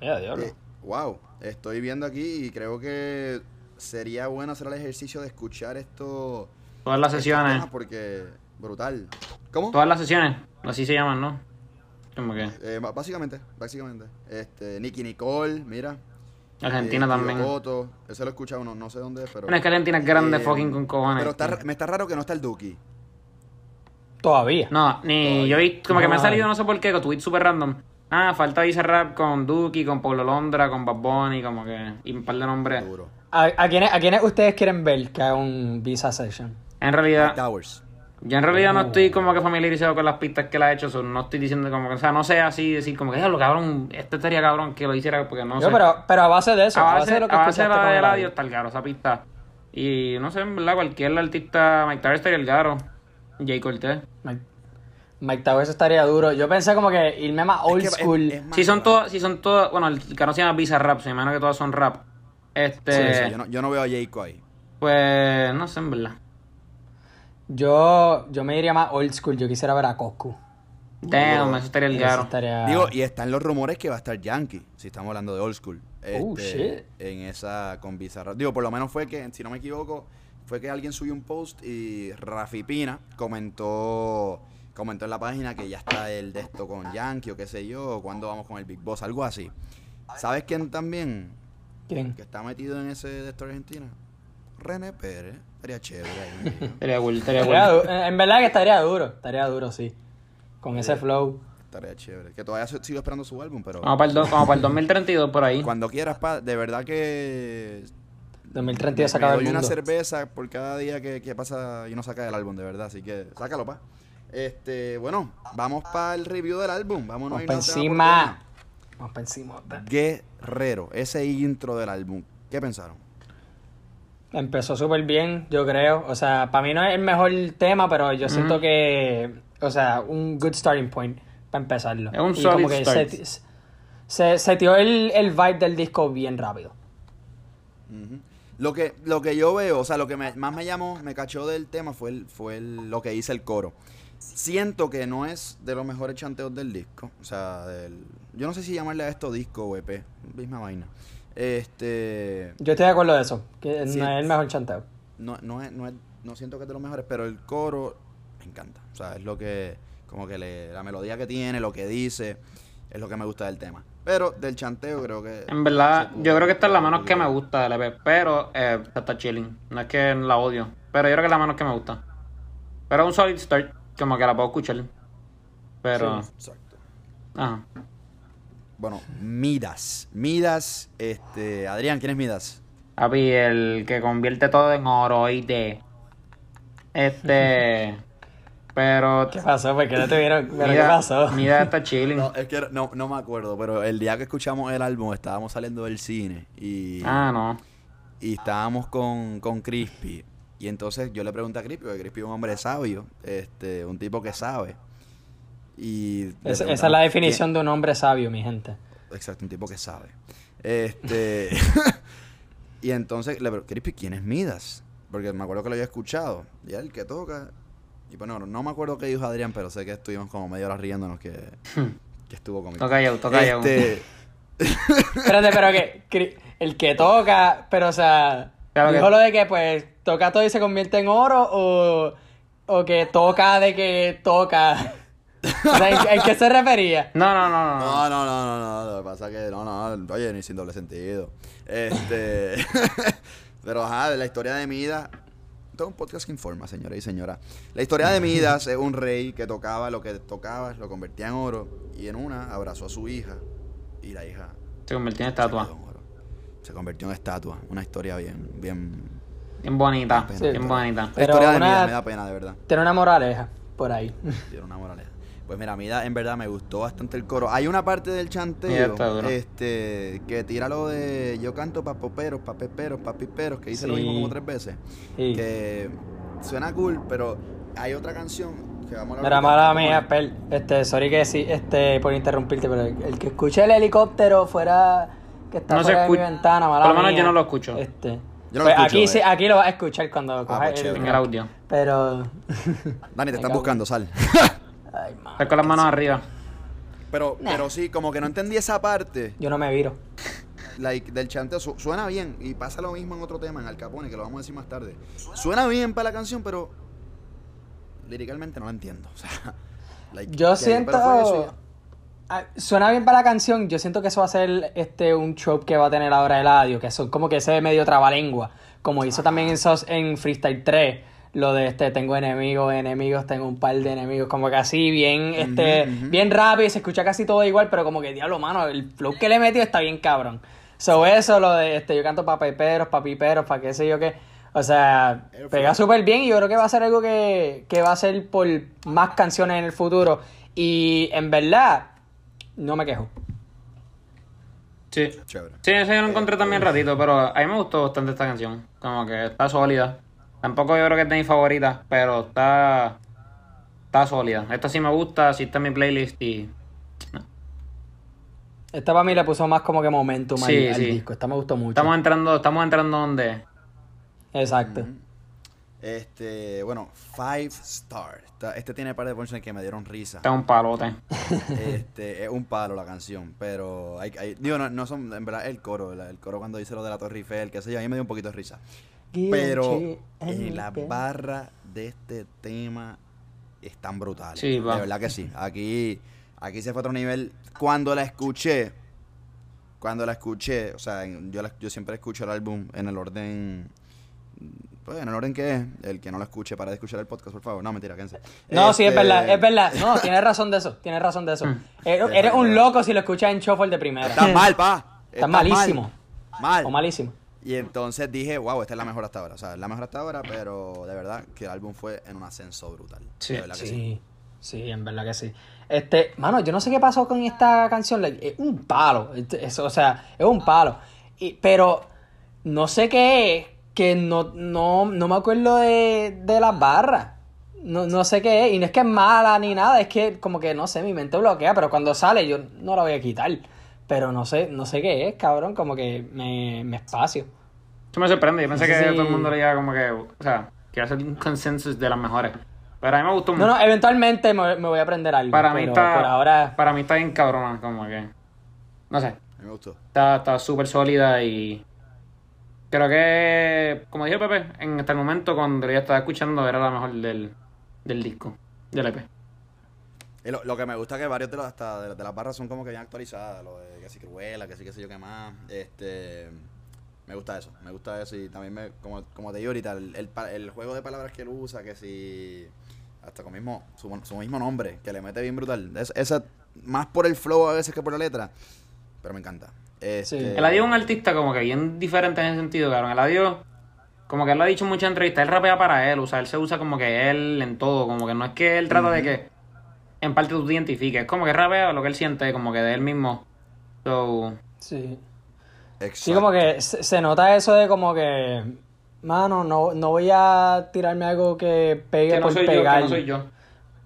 [SPEAKER 3] Ya, diablo.
[SPEAKER 1] Eh, wow, estoy viendo aquí y creo que sería bueno hacer el ejercicio de escuchar esto.
[SPEAKER 2] Todas las sesiones.
[SPEAKER 1] Porque brutal. ¿Cómo?
[SPEAKER 2] Todas las sesiones. Así se llaman, ¿no? Como que.
[SPEAKER 1] Eh, básicamente, básicamente. Este, Nicky Nicole, mira.
[SPEAKER 2] Argentina
[SPEAKER 1] Eh,
[SPEAKER 2] también.
[SPEAKER 1] Coto, ese lo he escuchado, no, no sé dónde es, pero.
[SPEAKER 2] Bueno, es que Argentina es grande
[SPEAKER 1] Eh,
[SPEAKER 2] fucking con cojones.
[SPEAKER 1] Pero está, me está raro que no está el Duki.
[SPEAKER 3] Todavía.
[SPEAKER 2] No, ni yo vi, como que me ha
[SPEAKER 3] No.
[SPEAKER 2] salido no sé por qué, con tweets super random. Ah, falta Rap con Duki, con Pablo Londra, con Bad Bunny, como que. Y un par de nombres.
[SPEAKER 1] Seguro.
[SPEAKER 3] ¿A, a quiénes, ¿A quiénes ustedes quieren ver que haga un Visa Session?
[SPEAKER 2] En realidad,
[SPEAKER 1] Towers.
[SPEAKER 2] Yo en realidad no
[SPEAKER 3] Oh.
[SPEAKER 2] estoy como que familiarizado con las pistas que él ha hecho. so, no estoy diciendo como que, o sea, no sé así decir como que, lo cabrón, este estaría cabrón que lo hiciera porque no
[SPEAKER 3] Yo,
[SPEAKER 2] sé.
[SPEAKER 3] pero, pero a base de eso,
[SPEAKER 2] a base,
[SPEAKER 3] de lo que
[SPEAKER 2] a base de la de está el garo, esa pista. Y no sé, en verdad, cualquier artista, Mike Towers estaría el garo. Jay Cortez.
[SPEAKER 3] Mike, Mike Towers estaría duro. Yo pensé como que irme más old
[SPEAKER 1] Es que
[SPEAKER 3] school.
[SPEAKER 1] es más
[SPEAKER 2] Si son todas, si son todas, bueno, el canal se llama Visa Rap, se imagino que todas son rap. Este,
[SPEAKER 1] Sí, sí, yo, no, yo no veo a Jayco ahí.
[SPEAKER 2] pues, no sé, en verdad.
[SPEAKER 3] Yo, yo me iría más old school. Yo quisiera ver a Coscu.
[SPEAKER 2] Damn, eso estaría el
[SPEAKER 3] estaría-
[SPEAKER 1] Digo, y están los rumores que va a estar Yankee, si estamos hablando de old school.
[SPEAKER 3] Oh,
[SPEAKER 1] este,
[SPEAKER 3] shit.
[SPEAKER 1] En esa con Bizarrap. Digo, por lo menos fue que, si no me equivoco, fue que alguien subió un post y Rafi Pina comentó comentó en la página que ya está el de esto con Yankee o qué sé yo, o cuándo vamos con el Big Boss, algo así. ¿Sabes quién también
[SPEAKER 3] ¿Quién?
[SPEAKER 1] que está metido en ese de esto Argentina? René Pérez. Estaría chévere ahí.
[SPEAKER 2] Estaría cool, estaría
[SPEAKER 3] Estaría
[SPEAKER 2] cool.
[SPEAKER 3] du- en verdad que estaría duro. Estaría duro, sí. Con ese flow.
[SPEAKER 1] Estaría chévere. Que todavía sigo esperando su álbum, pero
[SPEAKER 2] Como para, el do- como para el 2032 por ahí.
[SPEAKER 1] cuando quieras, pa, de verdad que
[SPEAKER 3] 2032 se acaba el
[SPEAKER 1] doy una
[SPEAKER 3] mundo.
[SPEAKER 1] cerveza por cada día que, que pasa y uno saca el álbum, de verdad. Así que sácalo, pa. Este, bueno, vamos para el review del álbum. Vámonos
[SPEAKER 3] Vamos
[SPEAKER 1] a
[SPEAKER 3] para encima. Vamos para encima.
[SPEAKER 1] Guerrero, ese intro del álbum. ¿Qué pensaron?
[SPEAKER 3] Empezó súper bien, yo creo. O sea, para mí no es el mejor tema, pero yo siento que, o sea, un good starting point para empezarlo.
[SPEAKER 2] Es un
[SPEAKER 3] Y como que
[SPEAKER 2] start.
[SPEAKER 3] se, se, se tiró el, el vibe del disco bien rápido.
[SPEAKER 1] Lo que, lo que yo veo, o sea, lo que me- más me llamó, me cachó del tema fue, el, fue el- lo que dice el coro. Siento que no es de los mejores chanteos del disco. O sea, del, yo no sé si llamarle a esto disco o EP. Misma vaina. Este.
[SPEAKER 3] Yo estoy de acuerdo de eso, que
[SPEAKER 1] Sí.
[SPEAKER 3] no es el mejor chanteo.
[SPEAKER 1] no, no, es, no, es- no siento que es de los mejores, pero el coro me encanta. O sea, es lo que, como que le, la melodía que tiene, lo que dice, es lo que me gusta del tema. Pero del chanteo creo que...
[SPEAKER 2] En verdad, yo creo que esta es la menos que me gusta del EP, pero eh, está chilling. No es que la odio, pero yo creo que es la menos que me gusta. Pero es un solid start, como que la puedo escuchar. Pero,
[SPEAKER 1] Exacto.
[SPEAKER 2] ajá.
[SPEAKER 1] Bueno, Midas. Midas, este... Adrián, ¿quién es Midas?
[SPEAKER 2] Papi, el que convierte todo en oro y de. Este. Pero.
[SPEAKER 3] ¿Qué pasó? ¿Por qué no te vieron? ¿Pero qué
[SPEAKER 2] Mira,
[SPEAKER 3] pasó?
[SPEAKER 2] mira, está chilling.
[SPEAKER 1] No, es que no, no me acuerdo, pero el día que escuchamos el álbum estábamos saliendo del cine y,
[SPEAKER 2] Ah, no.
[SPEAKER 1] y estábamos con, con Crispy. Y entonces yo le pregunté a Crispy, porque Crispy es un hombre sabio, este, un tipo que sabe. Y
[SPEAKER 3] Es- esa es la
[SPEAKER 1] quién-
[SPEAKER 3] definición de un hombre sabio, mi gente.
[SPEAKER 1] Exacto, un tipo que sabe. Este. y entonces le pregunté, Crispy, ¿quién es Midas? Porque me acuerdo que lo había escuchado. Y él que toca. Y bueno, no me acuerdo qué dijo Adrián, pero sé que estuvimos como media hora riéndonos que, que estuvo conmigo.
[SPEAKER 2] Toca yo, toca yo.
[SPEAKER 1] Este,
[SPEAKER 3] Espérate, pero que el que toca, pero o sea,
[SPEAKER 2] Claro que-
[SPEAKER 3] dijo lo de que pues toca todo y se convierte en oro o, o que toca de que toca. O sea, ¿en, en qué se refería?
[SPEAKER 2] No, no, no, no.
[SPEAKER 1] No,
[SPEAKER 2] no.
[SPEAKER 1] no, no, no. Lo que pasa es que no, no, oye, ni sin doble sentido. Este. Pero ajá, de la historia de Midas. Todo un podcast que informa, señores y señoras. La historia de Midas es un rey que tocaba lo que tocaba, lo convertía en oro. Y en una abrazó a su hija. Y la hija
[SPEAKER 2] Se convirtió en estatua.
[SPEAKER 1] quedó en oro. Se convirtió en estatua. Una historia bien, bien.
[SPEAKER 2] Bien bonita.
[SPEAKER 1] Sí.
[SPEAKER 2] Bien bonita.
[SPEAKER 1] La
[SPEAKER 3] Pero
[SPEAKER 1] historia de
[SPEAKER 3] una-
[SPEAKER 1] Midas me da pena, de verdad.
[SPEAKER 3] Tiene una moraleja por ahí.
[SPEAKER 1] Tiene una moraleja. Pues mira, a mí da- en verdad me gustó bastante el coro. Hay una parte del
[SPEAKER 2] Mira,
[SPEAKER 1] chanteo
[SPEAKER 2] está
[SPEAKER 1] este, que tira lo de yo canto pa' poperos, pa' peperos, pa' piperos, que dice lo mismo como tres veces.
[SPEAKER 3] Sí.
[SPEAKER 1] Que suena cool, pero hay otra canción que vamos a
[SPEAKER 3] Mira,
[SPEAKER 1] hablar
[SPEAKER 3] mala
[SPEAKER 1] ahorita,
[SPEAKER 3] mía, Pel, este, sorry que sí, este, por interrumpirte, pero el, el que escuche el helicóptero fuera, que está
[SPEAKER 2] No se
[SPEAKER 3] fuera de mi ventana, mala
[SPEAKER 2] Por lo menos
[SPEAKER 3] mía,
[SPEAKER 2] yo no lo escucho.
[SPEAKER 3] Este,
[SPEAKER 1] Yo no lo
[SPEAKER 3] pues
[SPEAKER 1] escucho,
[SPEAKER 3] aquí,
[SPEAKER 1] eh.
[SPEAKER 3] sí, aquí lo vas a escuchar cuando cojas
[SPEAKER 1] pues
[SPEAKER 3] el-
[SPEAKER 2] audio.
[SPEAKER 3] Pero,
[SPEAKER 1] Dani, te están buscando, sal.
[SPEAKER 3] ay,
[SPEAKER 2] con las manos arriba.
[SPEAKER 1] Pero,
[SPEAKER 3] Nah.
[SPEAKER 1] pero sí, como que no entendí esa parte
[SPEAKER 3] Yo no me viro.
[SPEAKER 1] like, del chanteo. Su- suena bien. Y pasa lo mismo en otro tema, en Al Capone, que lo vamos a decir más tarde. Suena bien para la canción, pero liricalmente no la entiendo. O sea, like,
[SPEAKER 3] Yo siento.
[SPEAKER 1] eso.
[SPEAKER 3] Ah, Suena bien para la canción. Yo siento que eso va a ser este un show que va a tener ahora el audio, que son como que ese medio trabalengua. Como hizo también en, en Freestyle 3. Lo de este, tengo enemigos, enemigos, tengo un par de enemigos. Como que así, bien, este,
[SPEAKER 1] ujú.
[SPEAKER 3] bien rápido, y se escucha casi todo igual, pero como que diablo, mano, el flow que le metió está bien cabrón. So eso, lo de este, yo canto pa' peperos, pa' piperos, pa' qué sé yo qué. O sea,
[SPEAKER 1] El
[SPEAKER 3] pega súper bien y yo creo que va a ser algo que, que va a ser por más canciones en el futuro. Y en verdad, no me quejo.
[SPEAKER 2] Sí.
[SPEAKER 1] Chévere.
[SPEAKER 2] Sí, eso yo lo encontré también ratito, pero a mí me gustó bastante esta canción. Como que está sólida. Tampoco yo creo que es de mis favoritas, pero está. Está sólida. Esta sí me gusta, sí está en mi playlist y.
[SPEAKER 3] Esta para mí le puso más como que momentum al-
[SPEAKER 2] Sí,
[SPEAKER 3] al,
[SPEAKER 2] sí.
[SPEAKER 3] disco. Esta me gustó mucho.
[SPEAKER 2] Estamos entrando, estamos entrando donde.
[SPEAKER 3] Exacto.
[SPEAKER 1] Este, bueno, Five Star. Esta- Este tiene un par de punchlines que me dieron risa.
[SPEAKER 2] Está un palote.
[SPEAKER 1] Este, es un palo la canción, pero hay, hay- digo, no, no son, en verdad, el coro, la- el coro cuando dice lo de la Torre Eiffel, qué sé yo, a mí me dio un poquito de risa. Pero eh, la barra de este tema están brutales.
[SPEAKER 2] Sí, va.
[SPEAKER 1] De verdad que sí. Aquí, aquí se fue a otro nivel. Cuando la escuché, cuando la escuché, o sea, yo, la- yo siempre escucho el álbum en el orden, pues en el orden que es. El que no lo escuche, para de escuchar el podcast, por favor. No, mentira, quédense.
[SPEAKER 3] No, sí, es
[SPEAKER 1] Este,
[SPEAKER 3] verdad, es verdad. No, tienes razón de eso, tienes razón de eso. Eres, eres un loco si lo escuchas en shuffle de primera.
[SPEAKER 1] Estás mal, pa.
[SPEAKER 3] Estás malísimo.
[SPEAKER 1] Mal. Mal.
[SPEAKER 3] O malísimo.
[SPEAKER 1] Y entonces dije, wow, esta es la mejor hasta ahora. O sea, es la mejor hasta ahora, pero de verdad que el álbum fue en un ascenso brutal.
[SPEAKER 2] Sí,
[SPEAKER 1] de verdad que sí.
[SPEAKER 3] Sí, sí, en verdad que sí. Este, mano, yo no sé qué pasó con esta canción. like, es un palo. Este, es- o sea, es un palo. Y, pero no sé qué es, que no, no, no me acuerdo de, de las barras. No, no sé qué es. Y no es que es mala ni nada, es que como que no sé, mi mente bloquea, pero cuando sale yo no la voy a quitar. Pero no sé, no sé qué es, cabrón, como que me, me espacio.
[SPEAKER 2] Eso me sorprende. Yo pensé que todo el mundo le iba como que. O sea, que ser un consensus de las mejores. Pero a mí me gustó
[SPEAKER 3] No,
[SPEAKER 2] mucho.
[SPEAKER 3] no, eventualmente me, me voy a aprender algo.
[SPEAKER 2] para mí está.
[SPEAKER 3] por ahora.
[SPEAKER 2] Para mí está bien cabrona, como que. No sé.
[SPEAKER 1] A mí me gustó.
[SPEAKER 2] Está está súper sólida y. Creo que, como dije Pepe, en hasta el momento cuando yo estaba escuchando era la mejor del, del disco, del EP.
[SPEAKER 1] Y lo, lo que me gusta es que varios de, los, hasta de, de las barras son como que bien actualizadas. Lo de que si cruela, que sí, que sé yo qué más. Este. Me gusta eso, me gusta eso. Y también, me, como, como te digo ahorita, el, el, el juego de palabras que él usa, que si. Hasta con mismo, su, su mismo nombre, que le mete bien brutal. Es- esa, más por el flow a veces que por la letra. Pero me encanta. Este,
[SPEAKER 3] Sí.
[SPEAKER 2] Eladio es un artista como que bien diferente en ese sentido, cabrón. Eladio, como que él lo ha dicho en muchas entrevistas, él rapea para él, o sea, él se usa como que él en todo, como que no es que él trata de que en parte tú te identifiques, es como que rapea lo que él siente, como que de él mismo. So,
[SPEAKER 3] Sí. Sí,
[SPEAKER 1] exacto.
[SPEAKER 3] como que se, nota eso de como que, mano, no, no voy a tirarme algo que pegue
[SPEAKER 2] que no
[SPEAKER 3] por
[SPEAKER 2] soy yo, que
[SPEAKER 3] pegar.
[SPEAKER 2] no soy yo.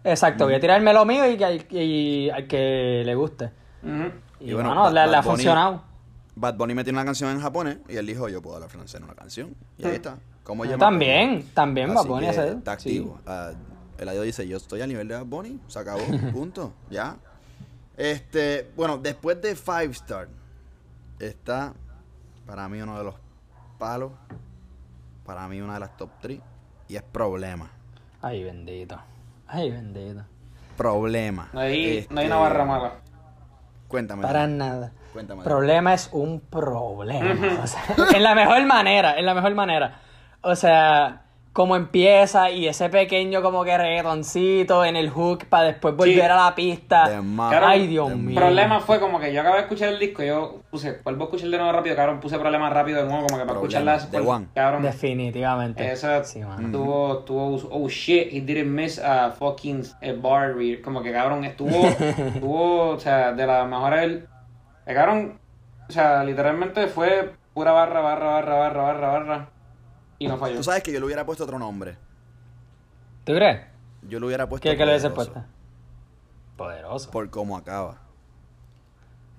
[SPEAKER 3] Exacto, voy a tirarme lo mío y que al, y al que le guste.
[SPEAKER 2] Ujú.
[SPEAKER 3] Y,
[SPEAKER 1] Y bueno,
[SPEAKER 3] bueno,
[SPEAKER 1] Bad-
[SPEAKER 3] le, le ha
[SPEAKER 1] Bad Bunny-
[SPEAKER 3] funcionado.
[SPEAKER 1] Bad Bunny metió una canción en japonés y él dijo, yo puedo hablar francés en una canción. Y ahí está. ¿Cómo llama?
[SPEAKER 3] También, también Bad
[SPEAKER 1] Así
[SPEAKER 3] Bunny
[SPEAKER 1] que
[SPEAKER 3] hace-
[SPEAKER 1] Está
[SPEAKER 3] sí.
[SPEAKER 1] activo. Ah, Eladio dice, yo estoy a nivel de Bad Bunny. Se acabó. Punto. Ya. Este, bueno, después de Five Star, está para mí uno de los palos. Para mí una de las top 3. Y es Problema.
[SPEAKER 3] Ay, bendito. Ay, bendito.
[SPEAKER 1] Problema.
[SPEAKER 2] No hay,
[SPEAKER 1] Este,
[SPEAKER 2] no hay una barra mala.
[SPEAKER 1] Cuéntame.
[SPEAKER 3] Para nada.
[SPEAKER 1] Cuéntame.
[SPEAKER 3] Problema es un problema. o sea, en la mejor manera, en la mejor manera. O sea, como empieza y ese pequeño como que reggaetoncito en el hook para después volver
[SPEAKER 2] Sí.
[SPEAKER 3] a la pista. Ay, Dios mío.
[SPEAKER 2] El problema fue como que yo acabé de escuchar el disco, yo puse, vuelvo a escuchar de nuevo rápido, cabrón, puse problema rápido de nuevo, como que para
[SPEAKER 1] Problema,
[SPEAKER 2] escucharlas.
[SPEAKER 1] de One.
[SPEAKER 2] Cabrón,
[SPEAKER 3] Definitivamente. Sí, mano.
[SPEAKER 2] tuvo, tuvo, oh shit, he didn't miss a fucking eh, bar read. Como que cabrón, estuvo, estuvo, o sea, de las mejores. eh, cabrón, o sea, literalmente fue pura barra, barra, barra, barra, barra, barra. Y no falló.
[SPEAKER 1] Tú sabes que yo le hubiera puesto otro nombre.
[SPEAKER 3] ¿Tú crees?
[SPEAKER 1] Yo le hubiera puesto
[SPEAKER 3] ¿Qué, qué le hubiese
[SPEAKER 1] Poderoso,
[SPEAKER 3] puesto? Poderoso.
[SPEAKER 1] Por cómo acaba.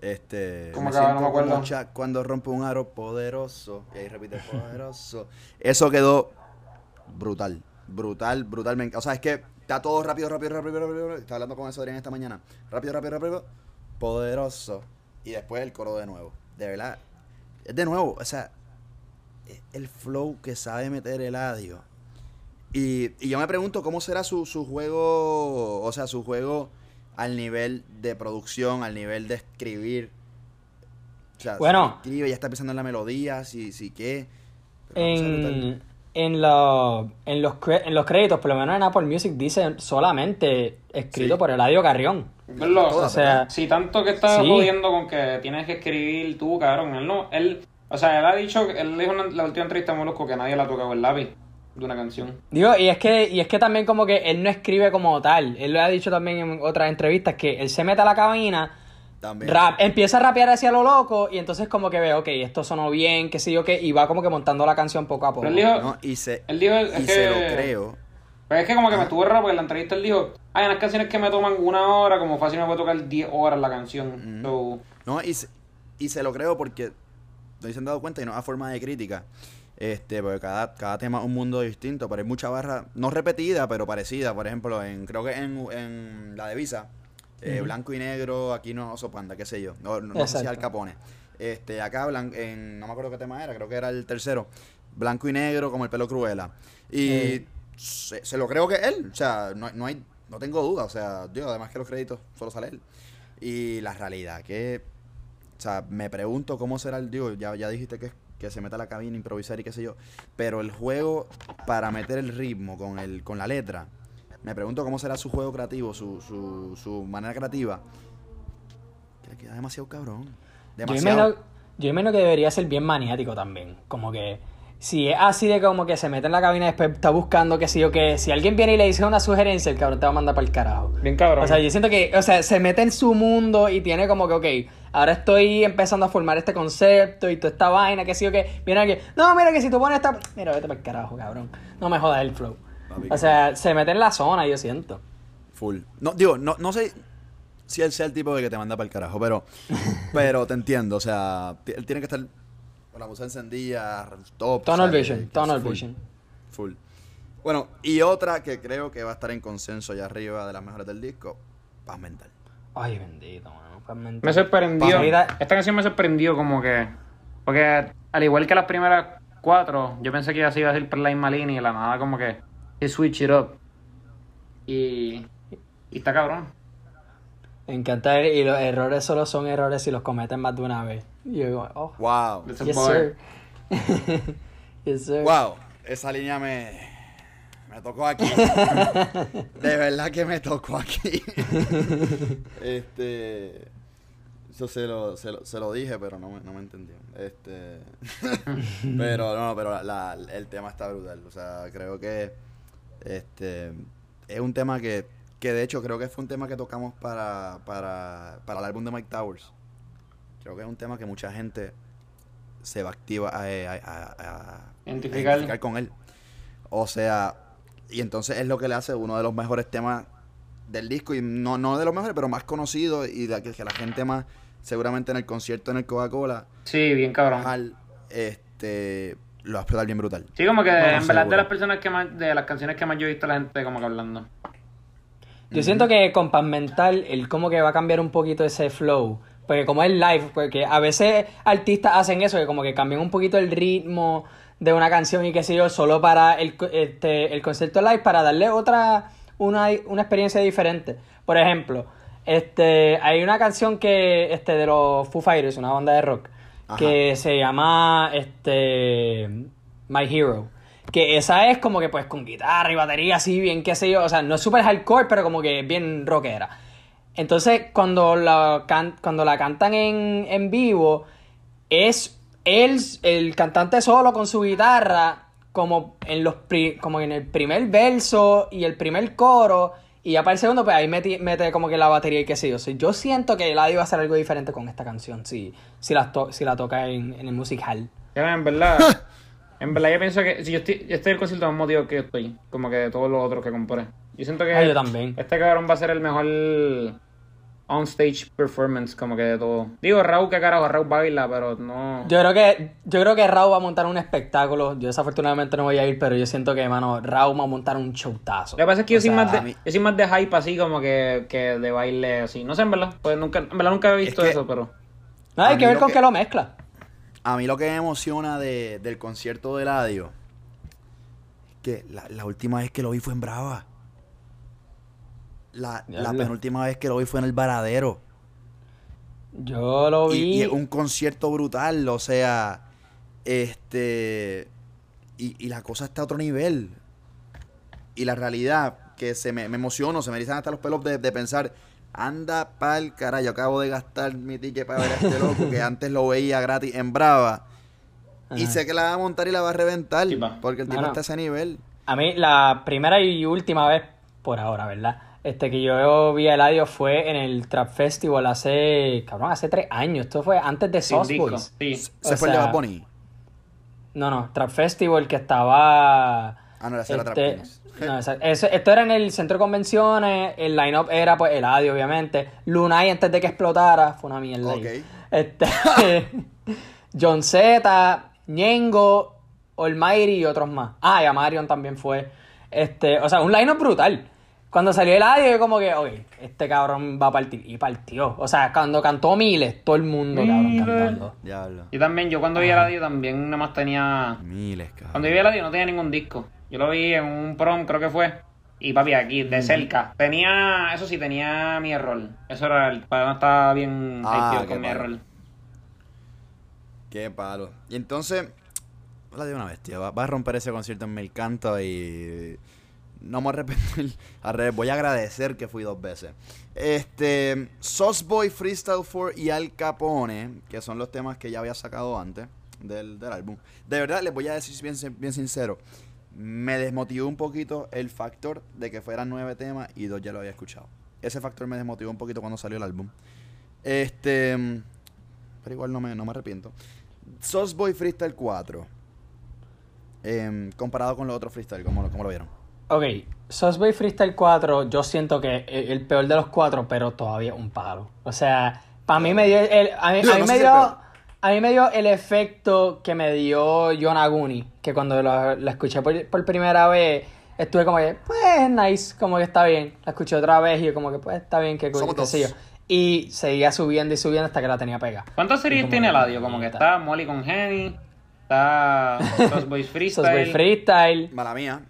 [SPEAKER 1] Este.
[SPEAKER 2] ¿Cómo
[SPEAKER 1] me
[SPEAKER 2] acaba? No
[SPEAKER 1] siento
[SPEAKER 2] me acuerdo.
[SPEAKER 1] como Chuck cuando rompe un aro poderoso. Y ahí repite poderoso. Eso quedó brutal. Brutal, brutalmente. O sea, es que está todo rápido, rápido, rápido, rápido. rápido. Estaba hablando con eso Adrián esta mañana. Rápido, rápido, rápido. poderoso. Y después el coro de nuevo. De verdad. Es de nuevo, o sea, el flow que sabe meter el audio. Y, y yo me pregunto cómo será su, su juego, o sea, su juego al nivel de producción, al nivel de escribir. O sea,
[SPEAKER 3] Bueno.
[SPEAKER 1] si escribe, ya está pensando en la melodía, si, si qué.
[SPEAKER 3] En, en, lo- en, los, cre- en los créditos, por lo menos en Apple Music, dice solamente escrito
[SPEAKER 1] Sí.
[SPEAKER 3] por Eladio Carrión.
[SPEAKER 1] Todas,
[SPEAKER 3] O sea,
[SPEAKER 2] Si tanto que estás
[SPEAKER 3] Sí.
[SPEAKER 2] jodiendo con que tienes que escribir tú, cabrón, él no, él, o sea, él ha dicho, él dijo en la última entrevista a Molusco que nadie le ha tocado el lápiz de una canción.
[SPEAKER 3] Digo, y es que, y es que también como que él no escribe como tal. Él lo ha dicho también en otras entrevistas que él se mete a la cabina,
[SPEAKER 1] También.
[SPEAKER 3] rap, empieza a rapear hacia lo loco, y entonces como que ve, ok, esto sonó bien, qué sé yo qué, y va como que montando la canción poco a poco.
[SPEAKER 2] Pero él dijo,
[SPEAKER 1] ¿no? Y se,
[SPEAKER 2] él dijo,
[SPEAKER 1] y se lo creo.
[SPEAKER 2] pero es que como que me estuvo raro porque en la entrevista él dijo, hay unas canciones que me toman una hora, como fácil me puede tocar 10 horas la canción. So,
[SPEAKER 1] No, y se, y se lo creo porque no se han dado cuenta y no es forma de crítica. Este, porque cada, cada tema es un mundo distinto, pero hay mucha barra, no repetida, pero parecida. Por ejemplo, en creo que en, en la de Visa, eh, blanco y negro, aquí no oso panda, qué sé yo. No, no, no sé si. Al Capone. Este, acá blan- en, no me acuerdo qué tema era, creo que era el tercero. Blanco y negro, como el pelo cruela. Y
[SPEAKER 3] Eh.
[SPEAKER 1] se, se lo creo que él. O sea, no, no hay, no tengo duda. O sea, digo, además que los créditos solo sale él. Y la realidad que o sea, me pregunto cómo será el. Digo, ya, ya dijiste que, que se meta a la cabina, improvisar y qué sé yo. Pero el juego, para meter el ritmo con, el, con la letra, me pregunto cómo será su juego creativo, su, su, su manera creativa. Que le queda demasiado cabrón.
[SPEAKER 3] Yo
[SPEAKER 1] Demasiado.
[SPEAKER 3] imagino, yo imagino que debería ser bien maniático también. Como que si es así de como que se mete en la cabina y después está buscando que sí o que si alguien viene y le dice una sugerencia, el cabrón te va a mandar para el carajo.
[SPEAKER 2] bien cabrón.
[SPEAKER 3] O sea, yo siento que, o sea, se mete en su mundo y tiene como que, ok, ahora estoy empezando a formar este concepto y toda esta vaina, que sí o que. Viene alguien, no, mira que si tú pones esta. Mira, vete para el carajo, cabrón. No me jodas el flow.
[SPEAKER 1] Papi,
[SPEAKER 3] O sea, se mete en la zona, yo siento.
[SPEAKER 1] Full. No, digo, no, no sé si él sea el tipo de que te manda para el carajo, pero, pero te entiendo. O sea, él tiene que estar con la música encendida, top.
[SPEAKER 3] Tunnel
[SPEAKER 1] ¿sabes?
[SPEAKER 3] vision,
[SPEAKER 1] Que-
[SPEAKER 3] tunnel
[SPEAKER 1] full,
[SPEAKER 3] vision.
[SPEAKER 1] Full. Bueno, y otra que creo que va a estar en consenso allá arriba de las mejores del disco, Paz Mental.
[SPEAKER 3] Ay, bendito, mano. paz mental.
[SPEAKER 2] Me sorprendió. Esta canción me sorprendió como que. Porque al igual que las primeras cuatro, yo pensé que ya se iba a decir por la misma línea y la nada como que. He switch it up. Y. Y está cabrón.
[SPEAKER 3] Me encanta y los errores solo son errores si los cometen más de una vez. Y yo digo, oh,
[SPEAKER 1] Wow.
[SPEAKER 3] Yes sir. yes sir.
[SPEAKER 1] Wow. Esa línea me, me tocó aquí. De verdad que me tocó aquí. este. Eso se lo, se lo, se lo dije, pero no me, no me entendió. Este. pero no, pero la- el tema está brutal. O sea, creo que. Este. Es un tema que. Que de hecho creo que fue un tema que tocamos para, para, para el álbum de Mike Towers. Creo que es un tema que mucha gente se va a activar a, a- a- a-
[SPEAKER 2] Identificar.
[SPEAKER 1] con él. O sea, y entonces es lo que le hace uno de los mejores temas del disco, y no, no de los mejores, pero más conocidos, y la que, que la gente más, seguramente en el concierto en el Coca-Cola,
[SPEAKER 2] Sí, bien cabrón.
[SPEAKER 1] al, este, lo va a explotar bien brutal.
[SPEAKER 2] Sí, como que en verdad
[SPEAKER 1] seguro.
[SPEAKER 2] de las personas que más, de las canciones que más yo he visto la gente como que hablando.
[SPEAKER 3] Yo siento que con Paz Mental, él como que va a cambiar un poquito ese flow. Porque como es live, porque a veces artistas hacen eso, que como que cambian un poquito el ritmo de una canción y qué sé yo, solo para el, este, el concierto live, para darle otra, una, una experiencia diferente. Por ejemplo, este, hay una canción que, este, de los Foo Fighters, una banda de rock,
[SPEAKER 1] Ajá.
[SPEAKER 3] que se llama, este, My Hero. Que esa es como que pues con guitarra y batería así, bien qué sé yo. O sea, no es súper hardcore, pero como que bien rockera. Entonces, cuando la, can- cuando la cantan en, en vivo, es él, el cantante solo con su guitarra, como en los pri- como en el primer verso y el primer coro. Y ya para el segundo, pues ahí mete, mete como que la batería y qué sé yo. O sea, yo siento que Eladio va a hacer algo diferente con esta canción, si, si, la, to- si la toca en, en el musical.
[SPEAKER 2] Ya, en verdad. en verdad yo pienso que si yo estoy, yo estoy el concierto más motivo que yo estoy. Como que de todos los otros que compré. Yo siento que
[SPEAKER 3] Ah, yo también.
[SPEAKER 2] este cabrón va a ser el mejor. on-stage performance, como que de todo. Digo, Raúl, que carajo, Raúl baila, pero no...
[SPEAKER 3] Yo creo que, yo creo que Raúl va a montar un espectáculo. Yo desafortunadamente no voy a ir, pero yo siento que, mano, Raúl va a montar un showtazo.
[SPEAKER 2] Lo que pasa es que yo, soy más de,
[SPEAKER 1] mí-
[SPEAKER 2] yo soy más de hype así, como que, que de baile así. No sé, en verdad. Pues nunca, en verdad nunca he visto
[SPEAKER 1] que-
[SPEAKER 2] eso, pero...
[SPEAKER 3] No, hay que ver con
[SPEAKER 1] que-
[SPEAKER 3] qué lo mezcla.
[SPEAKER 1] A mí lo que me emociona de- del concierto de Eladio que la, la última vez que lo vi fue en Brava. La, la penúltima vez que lo vi fue en el Varadero.
[SPEAKER 3] Yo lo
[SPEAKER 1] Y,
[SPEAKER 3] vi.
[SPEAKER 1] y es un concierto brutal, o sea, este. Y, y la cosa está a otro nivel. Y la realidad, que se me, me emociono, se me erizan hasta los pelos de, de pensar, anda pa'l cara, yo acabo de gastar mi ticket para ver a este loco que antes lo veía gratis en Brava. Y sé que la va a montar y la va a reventar, porque el tipo está a ese nivel.
[SPEAKER 3] A mí, la primera y última vez, por ahora, ¿verdad? Este que yo vi a Eladio fue en el Trap Festival hace, cabrón, hace tres años. Esto fue antes de
[SPEAKER 2] Sin
[SPEAKER 3] Sauce
[SPEAKER 2] disco.
[SPEAKER 3] Boys.
[SPEAKER 2] Sí.
[SPEAKER 1] Se
[SPEAKER 3] O
[SPEAKER 1] fue el de Bad Bunny.
[SPEAKER 3] No, no, Trap Festival que estaba.
[SPEAKER 1] Ah, no, era Trap
[SPEAKER 3] este,
[SPEAKER 1] Kings.
[SPEAKER 3] No, ese- esto era en el centro de convenciones. El line-up era pues Eladio, obviamente. Lunay antes de que explotara. Fue una mierda. ahí. Este, John Z, Ñengo, Almighty y otros más. Ah, y Amarion también fue. Este, o sea, un line-up brutal. Cuando salió Eladio, yo como que, oye, este cabrón va a partir. Y partió. O sea, cuando cantó Miles, todo el mundo, cabrón,
[SPEAKER 2] Miles.
[SPEAKER 3] cantando.
[SPEAKER 1] Diablo.
[SPEAKER 2] Yo también, yo cuando vi a Radio también nada más tenía...
[SPEAKER 1] Miles, cabrón.
[SPEAKER 2] Cuando vi a Radio no tenía ningún disco. Yo lo vi en un prom, creo que fue. Y papi, aquí, de cerca. Tenía, eso sí, tenía mi error. Eso era el, para no estaba bien
[SPEAKER 1] Ah,
[SPEAKER 2] con mi error.
[SPEAKER 1] Qué palo. Y entonces, la de una bestia. Va, va a romper ese concierto en Mil Canto y no me arrepentir. Al revés, voy a agradecer que fui dos veces. Este, Sauce Boy, Freestyle 4 y Al Capone, que son los temas que ya había sacado antes del, del álbum. De verdad, les voy a decir bien, bien sincero. Me desmotivó un poquito el factor de que fueran nueve temas y dos ya lo había escuchado. Ese factor me desmotivó un poquito cuando salió el álbum. Este, pero igual no me, no me arrepiento. Sauce Boy Freestyle 4. em, comparado con los otros freestyle, ¿cómo, lo- cómo lo vieron?
[SPEAKER 3] Ok, Sauce Boy Freestyle 4, yo siento que es el peor de los cuatro, pero todavía un palo. O sea, para mí me dio el, a mí,
[SPEAKER 1] Digo,
[SPEAKER 3] a mí
[SPEAKER 1] no
[SPEAKER 3] me
[SPEAKER 1] el
[SPEAKER 3] dio. A mí me dio el efecto que me dio Yonaguni, que cuando lo, la escuché por, por primera vez estuve como que, pues nice, como que está bien. La escuché otra vez y yo como que, pues está bien, que qué
[SPEAKER 1] dos.
[SPEAKER 3] sé yo. Y seguía subiendo y subiendo hasta que la tenía pega.
[SPEAKER 2] ¿Cuántas series tiene
[SPEAKER 3] que-
[SPEAKER 2] Eladio? Como que está Molly con Henny, está Los Boys
[SPEAKER 3] Sauce Boy
[SPEAKER 2] Freestyle,
[SPEAKER 3] Freestyle,
[SPEAKER 1] Mala mía.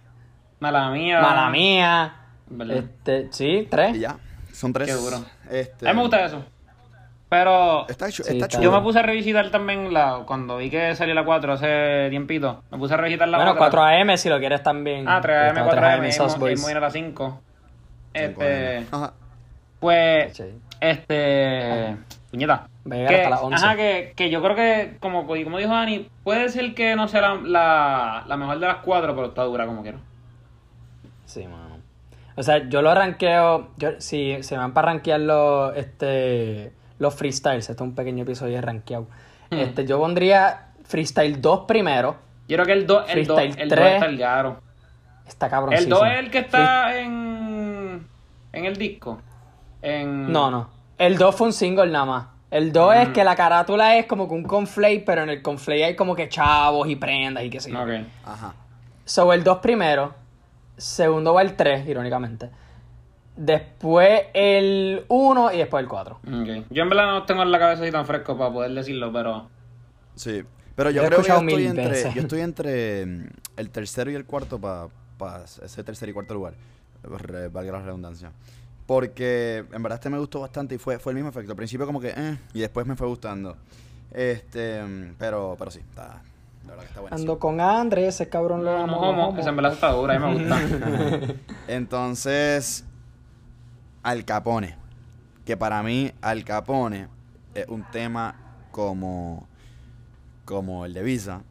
[SPEAKER 2] Mala Mía.
[SPEAKER 3] Mala Mía, este, sí, tres.
[SPEAKER 1] Y ya. Son tres.
[SPEAKER 2] Qué duro.
[SPEAKER 1] Este,
[SPEAKER 2] A mí me gusta eso. Pero
[SPEAKER 1] Está, chu-
[SPEAKER 3] Sí,
[SPEAKER 1] está
[SPEAKER 3] está-
[SPEAKER 1] chulo.
[SPEAKER 2] yo me puse a revisitar también la cuando vi que salió la 4 hace tiempito. Me puse a revisitar la
[SPEAKER 3] Bueno,
[SPEAKER 2] otra.
[SPEAKER 3] 4 AM si lo quieres también.
[SPEAKER 2] Ah, 3AM,
[SPEAKER 3] Está
[SPEAKER 2] 4AM,
[SPEAKER 3] 3AM,
[SPEAKER 2] y
[SPEAKER 3] Sauce
[SPEAKER 2] mo- y
[SPEAKER 3] Boys.
[SPEAKER 2] muy a las 5. Este,
[SPEAKER 1] Ajá.
[SPEAKER 2] pues, este, puñeta.
[SPEAKER 3] Va a llegar
[SPEAKER 2] Que,
[SPEAKER 3] hasta las 11.
[SPEAKER 2] ajá, que, que yo creo que, como, como dijo Dani, puede ser que no sea la, la, la mejor de las 4, pero está dura como quiero.
[SPEAKER 3] Sí, mano. O sea, yo lo ranqueo. Yo, si se me van para rankear los, este, los freestyles, esto es un pequeño episodio de rankeado.
[SPEAKER 2] Hmm.
[SPEAKER 3] Este, yo pondría freestyle 2 primero.
[SPEAKER 2] Yo creo que el 2 el 2
[SPEAKER 3] Freestyle
[SPEAKER 2] el 2
[SPEAKER 3] tres.
[SPEAKER 2] está el garo.
[SPEAKER 3] Está cabrón.
[SPEAKER 2] El 2 es el que está en, en el disco. En...
[SPEAKER 3] No, no. El 2 fue un single nada más. El 2
[SPEAKER 2] Mm.
[SPEAKER 3] es que la carátula es como que un conflate, pero en el conflate hay como que chavos y prendas y qué sé yo.
[SPEAKER 2] Ok.
[SPEAKER 1] Ajá.
[SPEAKER 3] So, el 2 primero. Segundo va el 3, irónicamente. Después el 1 y después el 4.
[SPEAKER 2] ok. Yo en verdad no tengo en la cabeza así tan fresco para poder decirlo, pero...
[SPEAKER 1] Sí. Pero yo
[SPEAKER 3] he
[SPEAKER 1] creo que yo estoy entre.
[SPEAKER 3] veces.
[SPEAKER 1] Yo estoy entre mm, el tercero y el cuarto para ese tercer y cuarto lugar. Re- valga la redundancia. Porque en verdad este me gustó bastante y fue, fue el mismo efecto. Al principio como que eh, y después me fue gustando. Este, mm, pero, pero sí, está. La verdad que está buenísimo.
[SPEAKER 3] Ando con Andrés, ese cabrón lo
[SPEAKER 2] No,
[SPEAKER 3] amo.
[SPEAKER 2] no,
[SPEAKER 3] lo
[SPEAKER 2] homo,
[SPEAKER 3] amo.
[SPEAKER 2] esa en verdad está dura, a mí me gusta.
[SPEAKER 1] Entonces, Al Capone. Que para mí, Al Capone es un tema como, como el de Visa.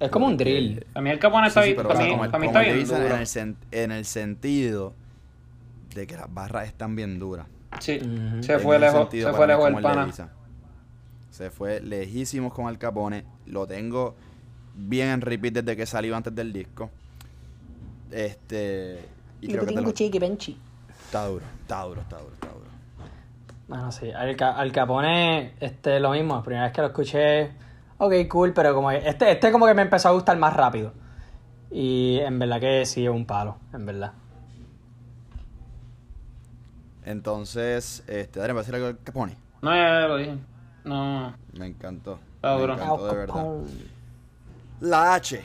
[SPEAKER 3] Es como un drill.
[SPEAKER 2] A mí el Capone está
[SPEAKER 1] sí,
[SPEAKER 2] bien, para mí, está bien duro.
[SPEAKER 1] en el, sen- en el sentido de que las barras están bien duras.
[SPEAKER 2] Sí, se fue lejos, se fue lejos el pana.
[SPEAKER 1] Se fue lejísimos con Al Capone. Lo tengo bien en repeat desde que salió antes del disco. Este. Y creo que te lo-
[SPEAKER 3] chiqui.
[SPEAKER 1] Está duro, está duro, está duro, está duro.
[SPEAKER 3] Bueno, sí, al, Ca- al Capone, este, lo mismo, la primera vez que lo escuché, ok, cool, pero como que este, este como que me empezó a gustar más rápido. Y en verdad que sí es un palo, en verdad.
[SPEAKER 1] Entonces, este, Adrián, ¿va a decir algo del Capone?
[SPEAKER 2] No, ya, ya lo dije. No.
[SPEAKER 1] Me encantó.
[SPEAKER 2] Está
[SPEAKER 1] me
[SPEAKER 2] duro.
[SPEAKER 1] encantó de
[SPEAKER 3] Al
[SPEAKER 1] verdad. La H.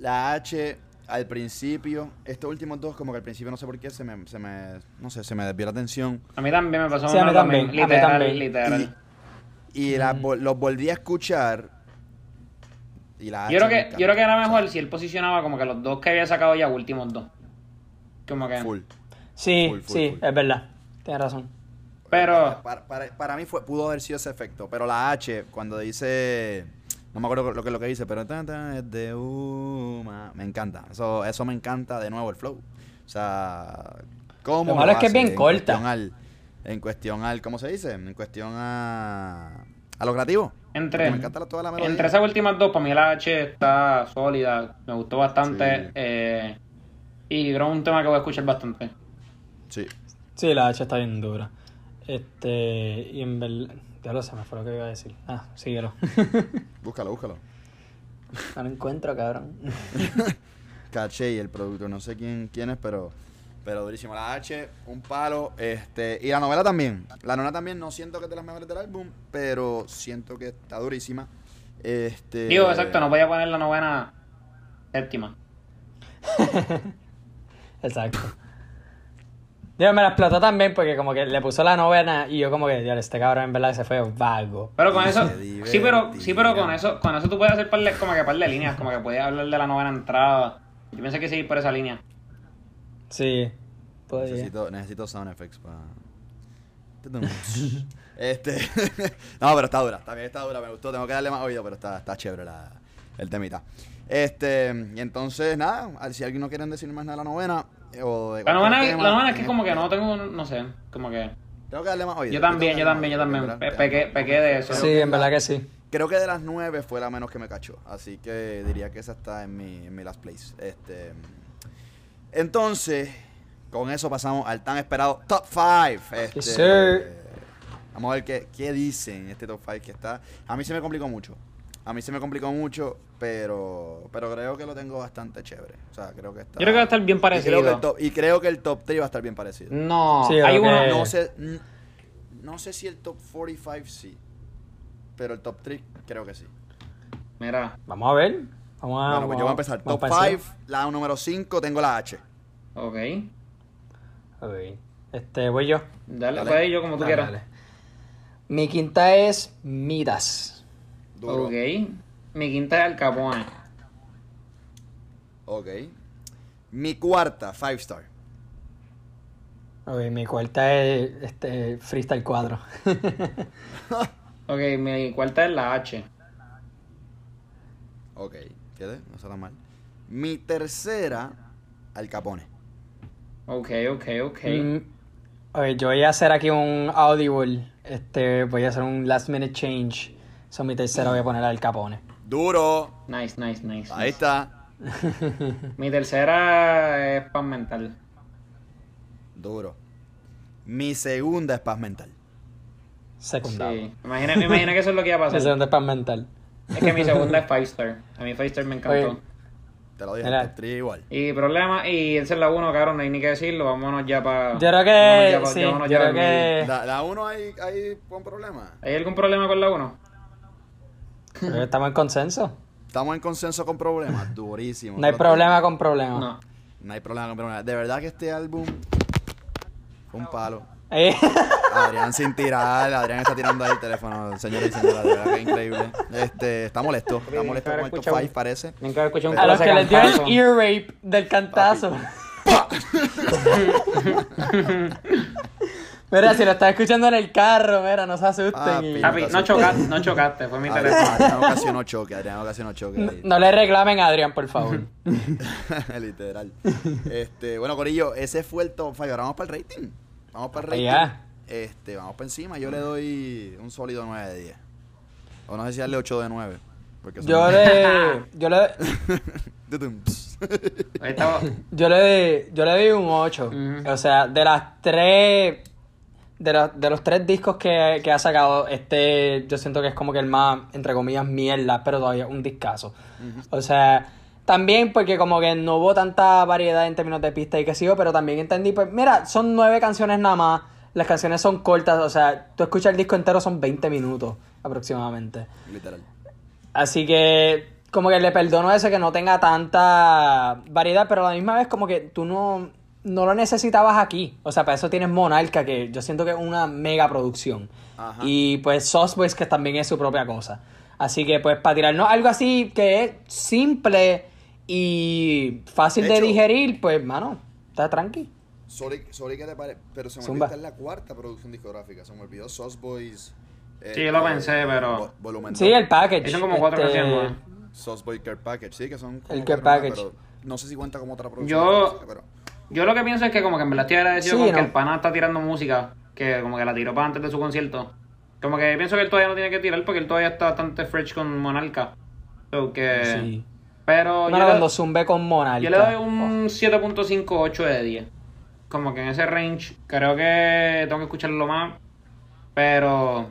[SPEAKER 1] La H al principio, estos últimos dos, como que al principio no sé por qué se me, se me no sé, se me desvió la atención.
[SPEAKER 2] A mí también me pasó
[SPEAKER 3] Sí, a mí también, a mí
[SPEAKER 2] Literal,
[SPEAKER 3] también.
[SPEAKER 2] literal.
[SPEAKER 1] Y la los volví a escuchar. Y la
[SPEAKER 2] Yo creo, que, yo creo que era mejor si él posicionaba como que los dos que había sacado ya últimos dos. Como que.
[SPEAKER 1] Full.
[SPEAKER 3] Sí,
[SPEAKER 1] Full, full,
[SPEAKER 3] sí,
[SPEAKER 1] full.
[SPEAKER 3] es verdad. Tienes razón.
[SPEAKER 2] Pero.
[SPEAKER 1] Para, para- para mí fue, pudo haber sido ese efecto. Pero la H, cuando dice. No me acuerdo lo que, lo que dice, pero tan, tan, es de Uma. Me encanta. Eso, eso me encanta de nuevo el flow. O sea. ¿Cómo
[SPEAKER 3] Lo malo es que es bien
[SPEAKER 1] en
[SPEAKER 3] corta.
[SPEAKER 1] cuestión al- en cuestión al. ¿Cómo se dice? En cuestión a. A lo creativo.
[SPEAKER 2] Entre,
[SPEAKER 1] Me encanta la- toda la
[SPEAKER 2] entre esas últimas dos, para mí la H está sólida. Me gustó bastante.
[SPEAKER 1] Sí.
[SPEAKER 2] eh, y creo que es un tema que voy a escuchar bastante.
[SPEAKER 1] Sí.
[SPEAKER 3] Sí, la H está bien dura. Este, y en verdad, ya lo sé, me fue lo que iba a decir. Ah, síguelo.
[SPEAKER 1] Búscalo, búscalo.
[SPEAKER 3] no lo encuentro, cabrón.
[SPEAKER 1] Caché y el productor, no sé quién, quién es, pero, pero durísimo. La H, un palo, este, y la novela también. La novela también no siento que es de las mejores del álbum, pero siento que está durísima. Este,
[SPEAKER 2] Digo, exacto, no podía poner la novena séptima.
[SPEAKER 3] Exacto. Digo, me la explotó también porque como que le puso la novena y yo como que, Dios, este cabrón en verdad se fue vago.
[SPEAKER 2] Pero con eso, sí, pero, sí, pero con eso, con eso tú puedes hacer par de- como que par de líneas, como que puedes hablar de la novena entrada. Yo pienso que seguir por esa línea.
[SPEAKER 3] Sí. Podría.
[SPEAKER 1] necesito, necesito sound effects para... este, no, pero está dura, también está dura, me gustó, tengo que darle más oído, pero está, está chévere la, el temita. Este, y entonces, nada, si alguien no quiere decir más nada de la novena, o de
[SPEAKER 2] La novena,
[SPEAKER 1] tema,
[SPEAKER 2] la novena es que como que no tengo, no sé, como que...
[SPEAKER 1] Tengo que darle más oído.
[SPEAKER 2] Yo también, yo también, yo también. pequé, pequé de eso.
[SPEAKER 3] Sí, en verdad que sí.
[SPEAKER 1] Creo que de las nueve fue la menos que me cachó. Así que diría que esa está en mi, en mi last place. Este, entonces, con eso pasamos al tan esperado top 5. Este,
[SPEAKER 3] Yes.
[SPEAKER 1] Vamos a ver qué, qué dicen este top 5 que está. A mí se me complicó mucho. A mí se me complicó mucho, pero pero creo que lo tengo bastante chévere. O sea, creo que está.
[SPEAKER 2] Yo creo que va a estar bien
[SPEAKER 1] y creo, que el
[SPEAKER 2] parecido.
[SPEAKER 1] top, y creo que el top 3 va a estar bien parecido.
[SPEAKER 2] No,
[SPEAKER 3] Sí,
[SPEAKER 2] hay uno...
[SPEAKER 1] No sé, no sé si el top 45 sí. Pero el top 3 creo que sí.
[SPEAKER 2] Mira,
[SPEAKER 3] Vamos a ver. Vamos a,
[SPEAKER 1] Bueno, pues yo voy a empezar.
[SPEAKER 3] vamos
[SPEAKER 1] Top
[SPEAKER 3] para
[SPEAKER 1] 5, la número 5, tengo la H.
[SPEAKER 2] ok.
[SPEAKER 3] Ok. Este, voy yo.
[SPEAKER 2] Dale,
[SPEAKER 1] Dale.
[SPEAKER 2] ir yo como tú
[SPEAKER 3] Dale,
[SPEAKER 2] quieras.
[SPEAKER 3] dale. Mi quinta es Midas.
[SPEAKER 1] Duro.
[SPEAKER 2] Ok. Mi quinta es Al Capone.
[SPEAKER 1] Ok. Mi cuarta, 5 star.
[SPEAKER 3] Ok, mi cuarta es este, Freestyle 4.
[SPEAKER 2] Ok, mi cuarta es la H.
[SPEAKER 1] Ok. ¿Qué? No tan mal. Mi tercera, Al Capone.
[SPEAKER 2] Ok, ok, ok.
[SPEAKER 3] Mm, ok, yo voy a hacer aquí un audible. Este, voy a hacer un last minute change. So, mi tercera voy a poner al Capone.
[SPEAKER 1] Duro.
[SPEAKER 2] Nice, nice, nice.
[SPEAKER 1] Ahí está.
[SPEAKER 2] Mi tercera es Pan Mental.
[SPEAKER 1] Duro. Mi segunda es paz mental.
[SPEAKER 3] Secundado.
[SPEAKER 2] Sí. Me imaginé, me imaginé que eso es lo que iba a
[SPEAKER 3] Mi
[SPEAKER 2] pasar.
[SPEAKER 3] segunda es pan mental.
[SPEAKER 2] Es que mi segunda es Five Star. A mí Five Star me encantó.
[SPEAKER 3] Oye.
[SPEAKER 1] Te lo dije, 3 igual.
[SPEAKER 2] Y problema, y esa es la 1, cabrón, no hay ni que decirlo. Vámonos ya para.
[SPEAKER 3] Yo creo que, sí, yo creo que,
[SPEAKER 1] La, la 1 hay, hay un problema.
[SPEAKER 2] ¿Hay algún problema con la 1?
[SPEAKER 3] estamos en consenso.
[SPEAKER 1] Estamos en consenso con problemas. Durísimo.
[SPEAKER 3] No hay problema con problema.
[SPEAKER 2] No.
[SPEAKER 1] No hay problema con problemas. De verdad que este álbum fue un palo.
[SPEAKER 3] Eh,
[SPEAKER 1] Adrián sin tirar, Adrián está tirando ahí el teléfono, señores y señoras, de verdad que increíble. Este, está molesto, está molesto con el top
[SPEAKER 2] Escucha un-
[SPEAKER 1] 5 parece.
[SPEAKER 2] Nunca he escuchado un
[SPEAKER 3] a los que les dio el ear rape del cantazo. Mira, si lo estás escuchando en el carro, mira, no se asusten.
[SPEAKER 1] Papi.
[SPEAKER 3] y-
[SPEAKER 2] Papi, no chocaste, no chocaste, fue mi
[SPEAKER 1] Adrián,
[SPEAKER 2] teléfono.
[SPEAKER 1] Adrián ocasionó choque, Adrián ocasionó choque. ahí.
[SPEAKER 3] No le reclamen a Adrián, por favor.
[SPEAKER 1] Literal. Este, bueno, Corillo, ese fue el top 5. Ahora vamos para el rating. Vamos para el rating.
[SPEAKER 3] Ya.
[SPEAKER 1] Este, vamos para encima. Yo le doy un sólido 9 de 10. O no sé si darle 8 de 9. Porque son-
[SPEAKER 3] Yo le, yo le.
[SPEAKER 2] Ahí estaba.
[SPEAKER 3] yo le, yo le doy un 8.
[SPEAKER 2] Ujú.
[SPEAKER 3] O sea, de las tres, de, los- de los tres discos que, que ha sacado, este yo siento que es como que el más, entre comillas, mierda, pero todavía un discazo. O sea, también porque como que no hubo tanta variedad en términos de pista y que sigo, pero también entendí, pues mira, son nueve canciones nada más, las canciones son cortas, o sea, tú escuchas el disco entero son 20 minutos aproximadamente.
[SPEAKER 1] Literal.
[SPEAKER 3] Así que como que le perdono eso que no tenga tanta variedad, pero a la misma vez como que tú no, no lo necesitabas aquí. O sea, para eso tienes Monarca, que yo siento que es una mega producción.
[SPEAKER 1] Ajá.
[SPEAKER 3] Y pues Sauce Boys, que también es su propia cosa. Así que pues para tirarnos algo así que es simple y fácil
[SPEAKER 1] De
[SPEAKER 3] de,
[SPEAKER 1] hecho-
[SPEAKER 3] digerir, pues mano, está tranqui.
[SPEAKER 1] Sorry, sorry que te pare, pero se me
[SPEAKER 3] Zumba.
[SPEAKER 1] olvidó, esta es la cuarta producción discográfica. Se me olvidó Sauce Boys. eh,
[SPEAKER 2] Sí, yo lo
[SPEAKER 1] eh,
[SPEAKER 2] pensé, pero-
[SPEAKER 1] vo- volumen
[SPEAKER 3] Sí, el package.
[SPEAKER 2] Son como cuatro
[SPEAKER 3] este,
[SPEAKER 2] canciones.
[SPEAKER 1] Sauce Boy Care Package, sí, que son como
[SPEAKER 3] El Care
[SPEAKER 1] más,
[SPEAKER 3] Package.
[SPEAKER 1] pero no sé si cuenta como otra producción.
[SPEAKER 2] Yo-
[SPEAKER 1] discográfica, pero
[SPEAKER 2] Yo lo que pienso es que como que en verdad estoy agradecido
[SPEAKER 3] Sí,
[SPEAKER 2] con que
[SPEAKER 3] ¿no?
[SPEAKER 2] el pana está tirando música, que como que la tiró para antes de su concierto. Como que pienso que él todavía no tiene que tirar porque él todavía está bastante fresh con Monarca. So que...
[SPEAKER 3] Sí.
[SPEAKER 2] Pero
[SPEAKER 3] Mano,
[SPEAKER 2] yo,
[SPEAKER 3] cuando zumbe con Monarca.
[SPEAKER 2] yo le doy un 7.58 de 10. Como que en ese range creo que tengo que escucharlo más. Pero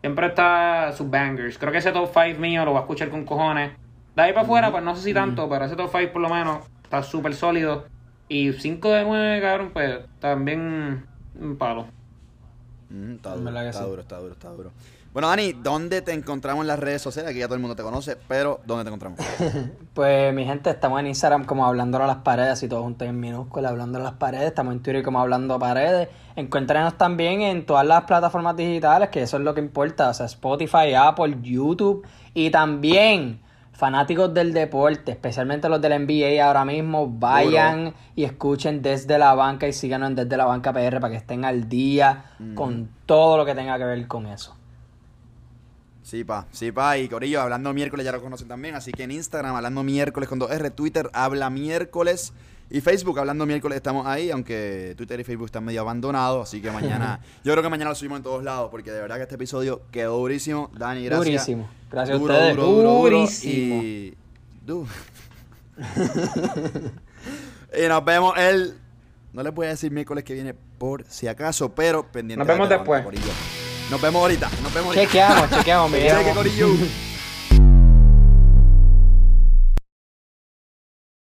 [SPEAKER 2] siempre está sus bangers. Creo que ese top 5 mío lo voy a escuchar con cojones. De ahí para afuera, pues no sé si tanto, pero ese top 5 por lo menos está súper sólido. Y 5 de 9, cabrón, pues también un palo.
[SPEAKER 1] Mm, está duro, está
[SPEAKER 3] sí.
[SPEAKER 1] duro, está duro, está duro. Bueno, Dani, ¿dónde te encontramos en las redes sociales? Aquí ya todo el mundo te conoce, pero ¿dónde te encontramos?
[SPEAKER 3] Pues mi gente, estamos en Instagram como hablando a las paredes, y todos juntos en minúscula, hablando a las paredes, estamos en Twitter como hablando a paredes. Encuéntrenos también en todas las plataformas digitales, que eso es lo que importa, o sea, Spotify, Apple, YouTube y también fanáticos del deporte, especialmente los del NBA ahora mismo, vayan y escuchen desde la banca y síganos en desde la banca PR para que estén al día con todo lo que tenga que ver con eso.
[SPEAKER 1] Sí, pa, sí, pa. Y Corillo, hablando miércoles ya lo conocen también. Así que en Instagram, hablando miércoles con 2R, Twitter, habla miércoles. Y Facebook, hablando miércoles, estamos ahí. Aunque Twitter y Facebook están medio abandonados. Así que mañana, yo creo que mañana lo subimos en todos lados. Porque de verdad que este episodio quedó durísimo. Dani, gracias.
[SPEAKER 3] Durísimo. Gracias
[SPEAKER 1] Duro,
[SPEAKER 3] a ustedes.
[SPEAKER 1] duro, duro, duro.
[SPEAKER 3] Durísimo.
[SPEAKER 1] Y. du- y nos vemos el. No les voy a decir miércoles que viene por si acaso, pero pendiente.
[SPEAKER 2] Nos vemos
[SPEAKER 1] de
[SPEAKER 2] después.
[SPEAKER 1] Nos vemos ahorita. Nos vemos ahorita.
[SPEAKER 3] Chequeamos, chequeamos, mi
[SPEAKER 1] Cheque.